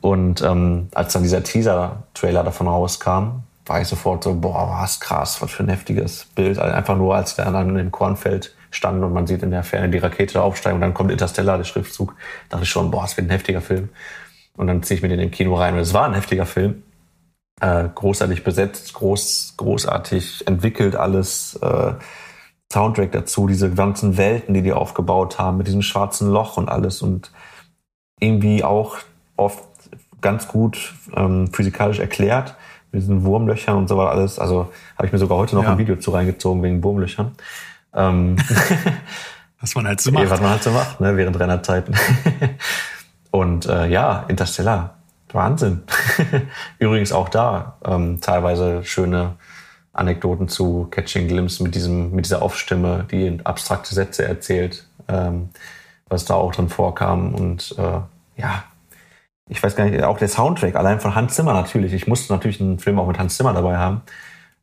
Und ähm, als dann dieser Teaser-Trailer davon rauskam, war ich sofort so, boah, was krass, was für ein heftiges Bild. Also einfach nur, als der dann im Kornfeld stand und man sieht in der Ferne die Rakete aufsteigen und dann kommt Interstellar, der Schriftzug, dachte ich schon, boah, es wird ein heftiger Film. Und dann ziehe ich mir den im Kino rein und es war ein heftiger Film. Äh, großartig besetzt, groß, großartig entwickelt alles. Äh, Soundtrack dazu, diese ganzen Welten, die die aufgebaut haben, mit diesem schwarzen Loch und alles und irgendwie auch oft ganz gut ähm, physikalisch erklärt, mit diesen Wurmlöchern und so war alles. Also habe ich mir sogar heute noch ja. ein Video zu reingezogen wegen Wurmlöchern. Ähm, was man halt so macht. Was man halt so macht, ne, während Rennerzeiten. und äh, ja, Interstellar, Wahnsinn. Übrigens auch da ähm, teilweise schöne Anekdoten zu Catching Glimpse mit diesem, mit dieser Aufstimme, die abstrakte Sätze erzählt, ähm, was da auch drin vorkam. Und äh, ja, ich weiß gar nicht, auch der Soundtrack, allein von Hans Zimmer natürlich. Ich musste natürlich einen Film auch mit Hans Zimmer dabei haben.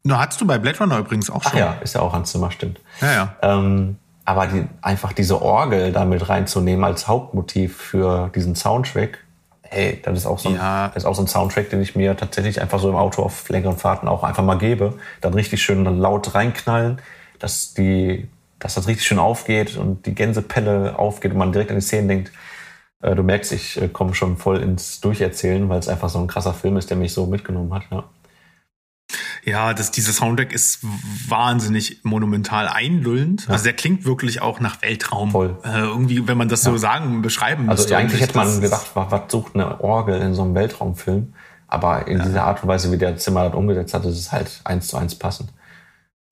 Na, hattest du bei Blade Runner übrigens auch schon. Ach ja, ist ja auch Hans Zimmer, stimmt. Ja, ja. Ähm, aber die, einfach diese Orgel damit reinzunehmen als Hauptmotiv für diesen Soundtrack, hey, das ist auch so ein, ja. das ist auch so ein Soundtrack, den ich mir tatsächlich einfach so im Auto auf längeren Fahrten auch einfach mal gebe. Dann richtig schön laut reinknallen, dass die, dass das richtig schön aufgeht und die Gänsepelle aufgeht und man direkt an die Szenen denkt. Äh, du merkst, ich äh, komme schon voll ins Durcherzählen, weil es einfach so ein krasser Film ist, der mich so mitgenommen hat. Ja. Ja, das, dieser Soundtrack ist wahnsinnig monumental einlullend. Ja. Also der klingt wirklich auch nach Weltraum. Voll. Äh, irgendwie, wenn man das so sagen, beschreiben also müsste. Also eigentlich hätte man gedacht, was, sucht eine Orgel in so einem Weltraumfilm? Aber in ja. dieser Art und Weise, wie der Zimmer das umgesetzt hat, ist es halt eins zu eins passend.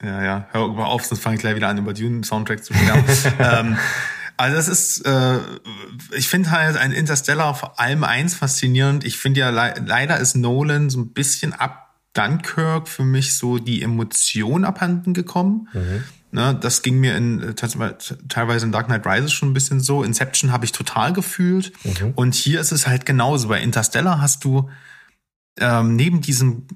Ja, ja. Hör mal auf, sonst fange ich gleich wieder an, über Dune-Soundtrack zu schwärmen. ähm, also das ist, äh, ich finde halt ein Interstellar vor allem eins faszinierend. Ich finde ja le leider ist Nolan so ein bisschen ab Dunkirk für mich so die Emotion abhanden gekommen. Mhm. Ne, das ging mir in, äh, teilweise in Dark Knight Rises schon ein bisschen so. Inception habe ich total gefühlt. Mhm. Und hier ist es halt genauso. Bei Interstellar hast du ähm, neben diesem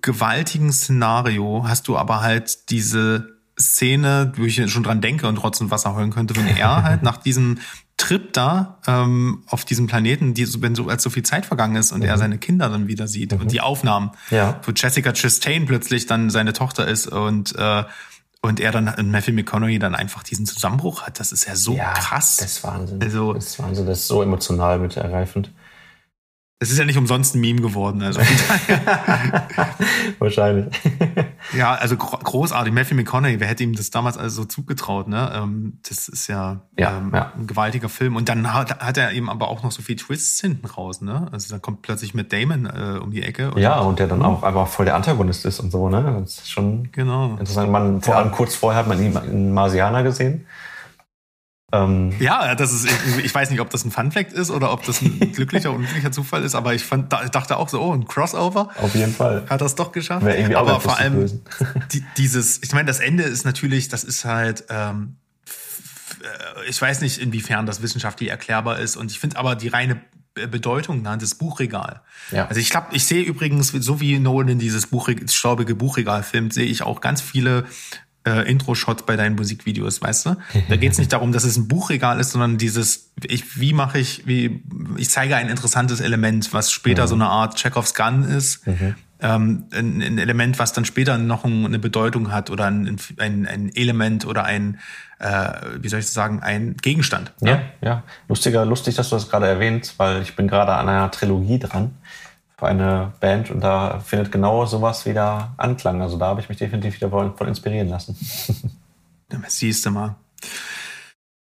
gewaltigen Szenario hast du aber halt diese Szene, wo ich schon dran denke und trotzdem Wasser heulen könnte, wenn er halt nach diesem Trip da ähm, auf diesem Planeten, die, wenn so als so viel Zeit vergangen ist und mhm. er seine Kinder dann wieder sieht mhm. und die Aufnahmen, ja. wo Jessica Chastain plötzlich dann seine Tochter ist und äh, und er dann Matthew McConaughey dann einfach diesen Zusammenbruch hat. Das ist ja so ja, krass. Das ist Wahnsinn. Also, das ist Wahnsinn. Das ist so emotional mit ergreifend. Es ist ja nicht umsonst ein Meme geworden. Also Wahrscheinlich. ja, also großartig. Matthew McConaughey, wer hätte ihm das damals also so zugetraut? Ne? Ähm, das ist ja, ja, ähm, ja, ein gewaltiger Film. Und dann hat, hat er eben aber auch noch so viel Twists hinten raus. Ne? Also dann kommt plötzlich mit Damon äh, um die Ecke. Und ja, und der dann auch einfach voll der Antagonist ist und so. Ne? Das ist schon genau. interessant. Man, vor allem kurz vorher hat man ihn in Marsianer gesehen. Ähm, ja, das ist, ich weiß nicht, ob das ein Funfact ist oder ob das ein glücklicher oder unglücklicher Zufall ist, aber ich fand, dachte auch so, oh, ein Crossover. Auf jeden Fall. Hat das doch geschafft. Wäre irgendwie aber vor allem die, dieses, ich meine, das Ende ist natürlich, das ist halt, ähm, äh, ich weiß nicht, inwiefern das wissenschaftlich erklärbar ist und ich finde aber die reine Bedeutung ne, das Buchregal. Ja. Also ich glaube, ich sehe übrigens, so wie Nolan dieses Buchregal, staubige Buchregal filmt, sehe ich auch ganz viele äh, Intro-Shots bei deinen Musikvideos, weißt du? Da geht es nicht darum, dass es ein Buchregal ist, sondern dieses, ich, wie mache ich, wie, ich zeige ein interessantes Element, was später mhm. so eine Art Chekhovs Gun ist. Mhm. Ähm, ein, ein, Element, was dann später noch eine Bedeutung hat oder ein, ein, ein Element oder ein, äh, wie soll ich sagen, ein Gegenstand. Ja, ja, ja. Lustiger, lustig, dass du das gerade erwähnst, weil ich bin gerade an einer Trilogie dran für eine Band und da findet genau sowas wieder Anklang. Also da habe ich mich definitiv wieder von inspirieren lassen. Siehst du mal.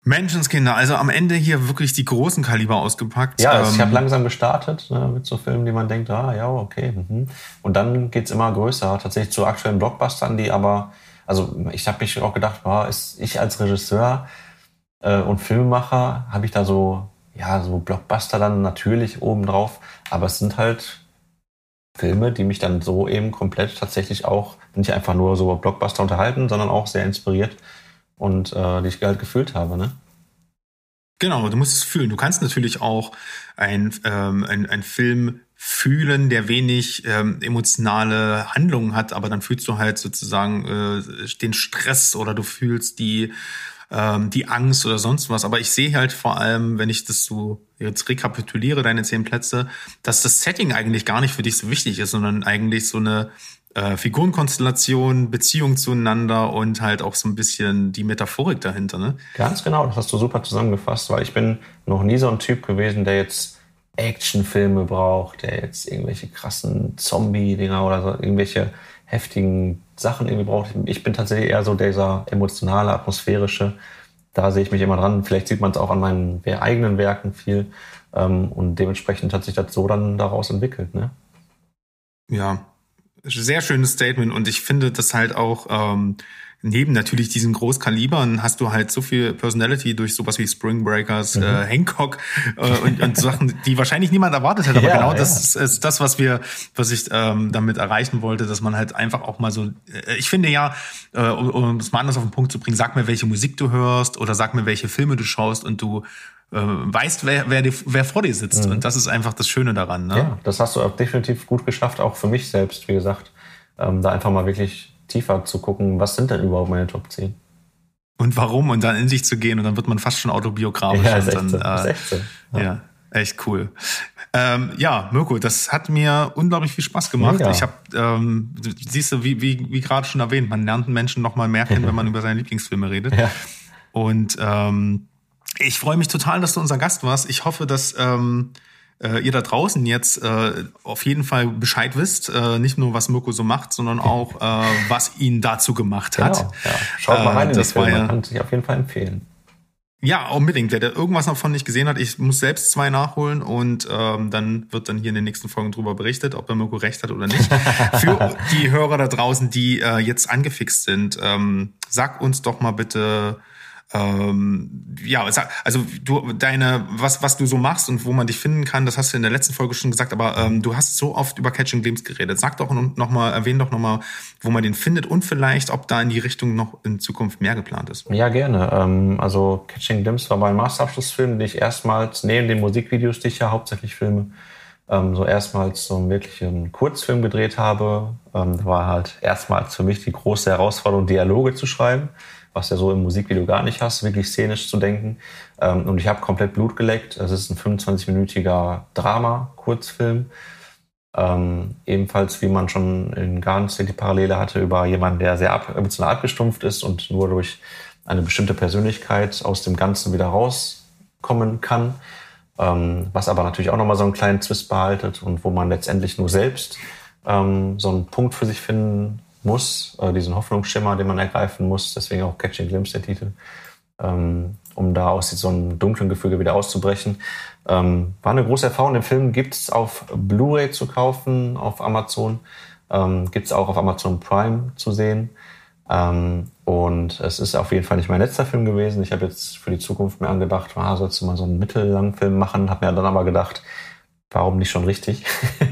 Menschenskinder, also am Ende hier wirklich die großen Kaliber ausgepackt. Ja, also ähm, ich habe langsam gestartet ne, mit so Filmen, die man denkt, ah ja, okay. Mhm. Und dann geht's immer größer, tatsächlich zu aktuellen Blockbustern, die aber, also ich habe mich auch gedacht, wow, ist ich als Regisseur äh, und Filmemacher, habe ich da so ja, so Blockbuster dann natürlich obendrauf. Aber es sind halt Filme, die mich dann so eben komplett tatsächlich auch nicht einfach nur so Blockbuster unterhalten, sondern auch sehr inspiriert und äh, die ich halt gefühlt habe, ne? Genau, du musst es fühlen. Du kannst natürlich auch ein, ähm, ein Film fühlen, der wenig ähm, emotionale Handlungen hat, aber dann fühlst du halt sozusagen äh, den Stress oder du fühlst die ähm, die Angst oder sonst was. Aber ich sehe halt vor allem, wenn ich das so jetzt rekapituliere, deine zehn Plätze, dass das Setting eigentlich gar nicht für dich so wichtig ist, sondern eigentlich so eine äh, Figurenkonstellation, Beziehung zueinander und halt auch so ein bisschen die Metaphorik dahinter. Ne? Ganz genau, das hast du super zusammengefasst, weil ich bin noch nie so ein Typ gewesen, der jetzt Actionfilme braucht, der jetzt irgendwelche krassen Zombie-Dinger oder so, irgendwelche heftigen Sachen irgendwie braucht. Ich bin tatsächlich eher so dieser emotionale, atmosphärische. Da sehe ich mich immer dran. Vielleicht sieht man es auch an meinen eigenen Werken viel. Ähm, und dementsprechend hat sich das so dann daraus entwickelt. Ne? Ja, sehr schönes Statement. Und ich finde das halt auch ähm, neben natürlich diesen Großkalibern hast du halt so viel Personality durch sowas wie Spring Breakers, mhm. äh, Hancock äh, und, und Sachen, die wahrscheinlich niemand erwartet hätte. Aber ja, genau ja. das ist, das, was wir, was ich ähm, damit erreichen wollte, dass man halt einfach auch mal so. Äh, ich finde ja, äh, um, um es mal anders auf den Punkt zu bringen, sag mir, welche Musik du hörst oder sag mir, welche Filme du schaust und du äh, weißt, wer, wer, wer vor dir sitzt. Mhm. Und das ist einfach das Schöne daran. Ne? Ja, das hast du definitiv gut geschafft, auch für mich selbst, wie gesagt. Ähm, da einfach mal wirklich tiefer zu gucken, was sind denn überhaupt meine Top 10? Und warum? Und dann in sich zu gehen und dann wird man fast schon autobiografisch. Ja, ist dann, so. Äh, ist echt so. Ja. ja. echt cool. Ähm, ja, Mirko, das hat mir unglaublich viel Spaß gemacht. Ja. Ich habe, ähm, siehst du, wie, wie, wie gerade schon erwähnt, man lernt einen Menschen noch mal mehr kennen, wenn man über seine Lieblingsfilme redet. Ja. Und ähm, ich freue mich total, dass du unser Gast warst. Ich hoffe, dass ähm, äh, ihr da draußen jetzt äh, auf jeden Fall Bescheid wisst, äh, nicht nur was Mirko so macht, sondern auch äh, was ihn dazu gemacht hat. Genau, ja. Schaut mal rein in das Film, ja, kann sich auf jeden Fall empfehlen. Ja, unbedingt. Wer da irgendwas davon nicht gesehen hat, ich muss selbst zwei nachholen und ähm, dann wird dann hier in den nächsten Folgen drüber berichtet, ob der Mirko recht hat oder nicht. Für die Hörer da draußen, die äh, jetzt angefixt sind, ähm, sag uns doch mal bitte, ähm, ja, also du deine, was, was du so machst und wo man dich finden kann, das hast du in der letzten Folge schon gesagt, aber ähm, du hast so oft über Catching Glimpse geredet. Sag doch noch mal, erwähn doch noch mal, wo man den findet und vielleicht, ob da in die Richtung noch in Zukunft mehr geplant ist. Ja, gerne. Ähm, also Catching Glimpse war mein Masterabschlussfilm, den ich erstmals neben den Musikvideos, die ich ja hauptsächlich filme, ähm, so erstmals so einen wirklichen Kurzfilm gedreht habe. Ähm, war halt erstmals für mich die große Herausforderung, Dialoge zu schreiben was ja so im Musikvideo gar nicht hast, wirklich szenisch zu denken. Ähm, und ich habe komplett Blut geleckt. Es ist ein 25-minütiger Drama-Kurzfilm. Ähm, ebenfalls, wie man schon in Garns die Parallele hatte, über jemanden, der sehr ab, emotional abgestumpft ist und nur durch eine bestimmte Persönlichkeit aus dem Ganzen wieder rauskommen kann. Ähm, was aber natürlich auch nochmal so einen kleinen Twist behaltet und wo man letztendlich nur selbst ähm, so einen Punkt für sich finden muss, äh, diesen Hoffnungsschimmer, den man ergreifen muss, deswegen auch Catching Glimpse der Titel, ähm, um da aus so einem dunklen Gefüge wieder auszubrechen. Ähm, war eine große Erfahrung. Den Film gibt's auf Blu-ray zu kaufen, auf Amazon, ähm, gibt's auch auf Amazon Prime zu sehen. Ähm, und es ist auf jeden Fall nicht mein letzter Film gewesen. Ich habe jetzt für die Zukunft mir angedacht, ah, sollst du mal so einen mittellangen Film machen? Habe mir dann aber gedacht, warum nicht schon richtig?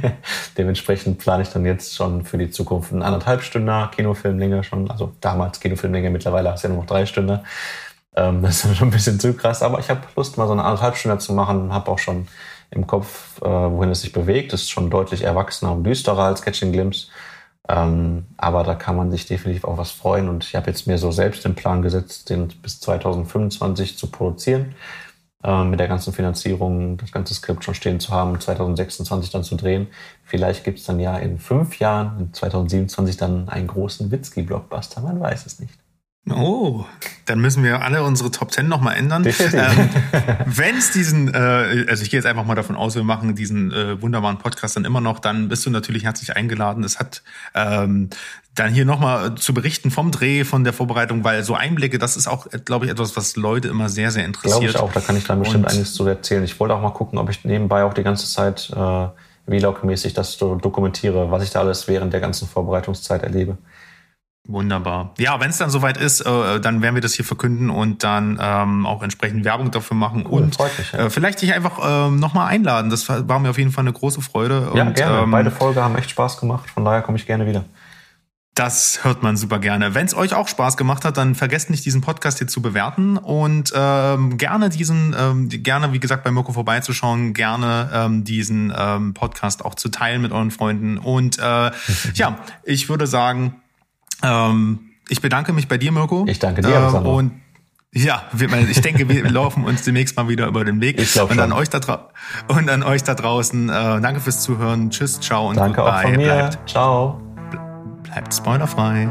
Dementsprechend plane ich dann jetzt schon für die Zukunft einen anderthalb Stunden Kinofilmlänge schon. Also damals Kinofilmlänge, mittlerweile hast du ja nur noch drei Stunden. Ähm, das ist schon ein bisschen zu krass, aber ich habe Lust, mal so eine anderthalb Stunde zu machen. Habe auch schon im Kopf, äh, wohin es sich bewegt. Das ist schon deutlich erwachsener und düsterer als Catching Glimpse. Ähm, aber da kann man sich definitiv auch was freuen. Und ich habe jetzt mir so selbst den Plan gesetzt, den bis 2025 zu produzieren äh, mit der ganzen Finanzierung, das ganze Skript schon stehen zu haben, 2026 dann zu drehen. Vielleicht gibt's dann ja in fünf Jahren, in 2027 dann einen großen Witzki-Blockbuster, man weiß es nicht. Oh, dann müssen wir alle unsere Top Ten nochmal ändern. Ähm, Wenn es diesen, äh, also ich gehe jetzt einfach mal davon aus, wir machen diesen äh, wunderbaren Podcast dann immer noch, dann bist du natürlich herzlich eingeladen. Es hat ähm, dann hier nochmal zu berichten vom Dreh, von der Vorbereitung, weil so Einblicke, das ist auch, glaube ich, etwas, was Leute immer sehr, sehr interessiert. Glaube ich auch, da kann ich dann bestimmt Und einiges zu erzählen. Ich wollte auch mal gucken, ob ich nebenbei auch die ganze Zeit äh, Vlog-mäßig das so dokumentiere, was ich da alles während der ganzen Vorbereitungszeit erlebe. Wunderbar. Ja, wenn es dann soweit ist, äh, dann werden wir das hier verkünden und dann ähm, auch entsprechend Werbung dafür machen cool, und mich, ja. äh, vielleicht dich einfach ähm, nochmal einladen. Das war mir auf jeden Fall eine große Freude. Ja, und, gerne. Ähm, Beide Folgen haben echt Spaß gemacht. Von daher komme ich gerne wieder. Das hört man super gerne. Wenn es euch auch Spaß gemacht hat, dann vergesst nicht, diesen Podcast hier zu bewerten und ähm, gerne diesen, ähm, gerne, wie gesagt, bei Mirko vorbeizuschauen, gerne ähm, diesen ähm, Podcast auch zu teilen mit euren Freunden. Und äh, ja, ich würde sagen, ähm, ich bedanke mich bei dir, Mirko. Ich danke dir. Ähm, und ja, ich denke, wir laufen uns demnächst mal wieder über den Weg. Ich und an euch da und an euch da draußen. Äh, danke fürs Zuhören. Tschüss, ciao und danke goodbye. Auch von mir. Bleibt, ciao. Bleibt spoilerfrei.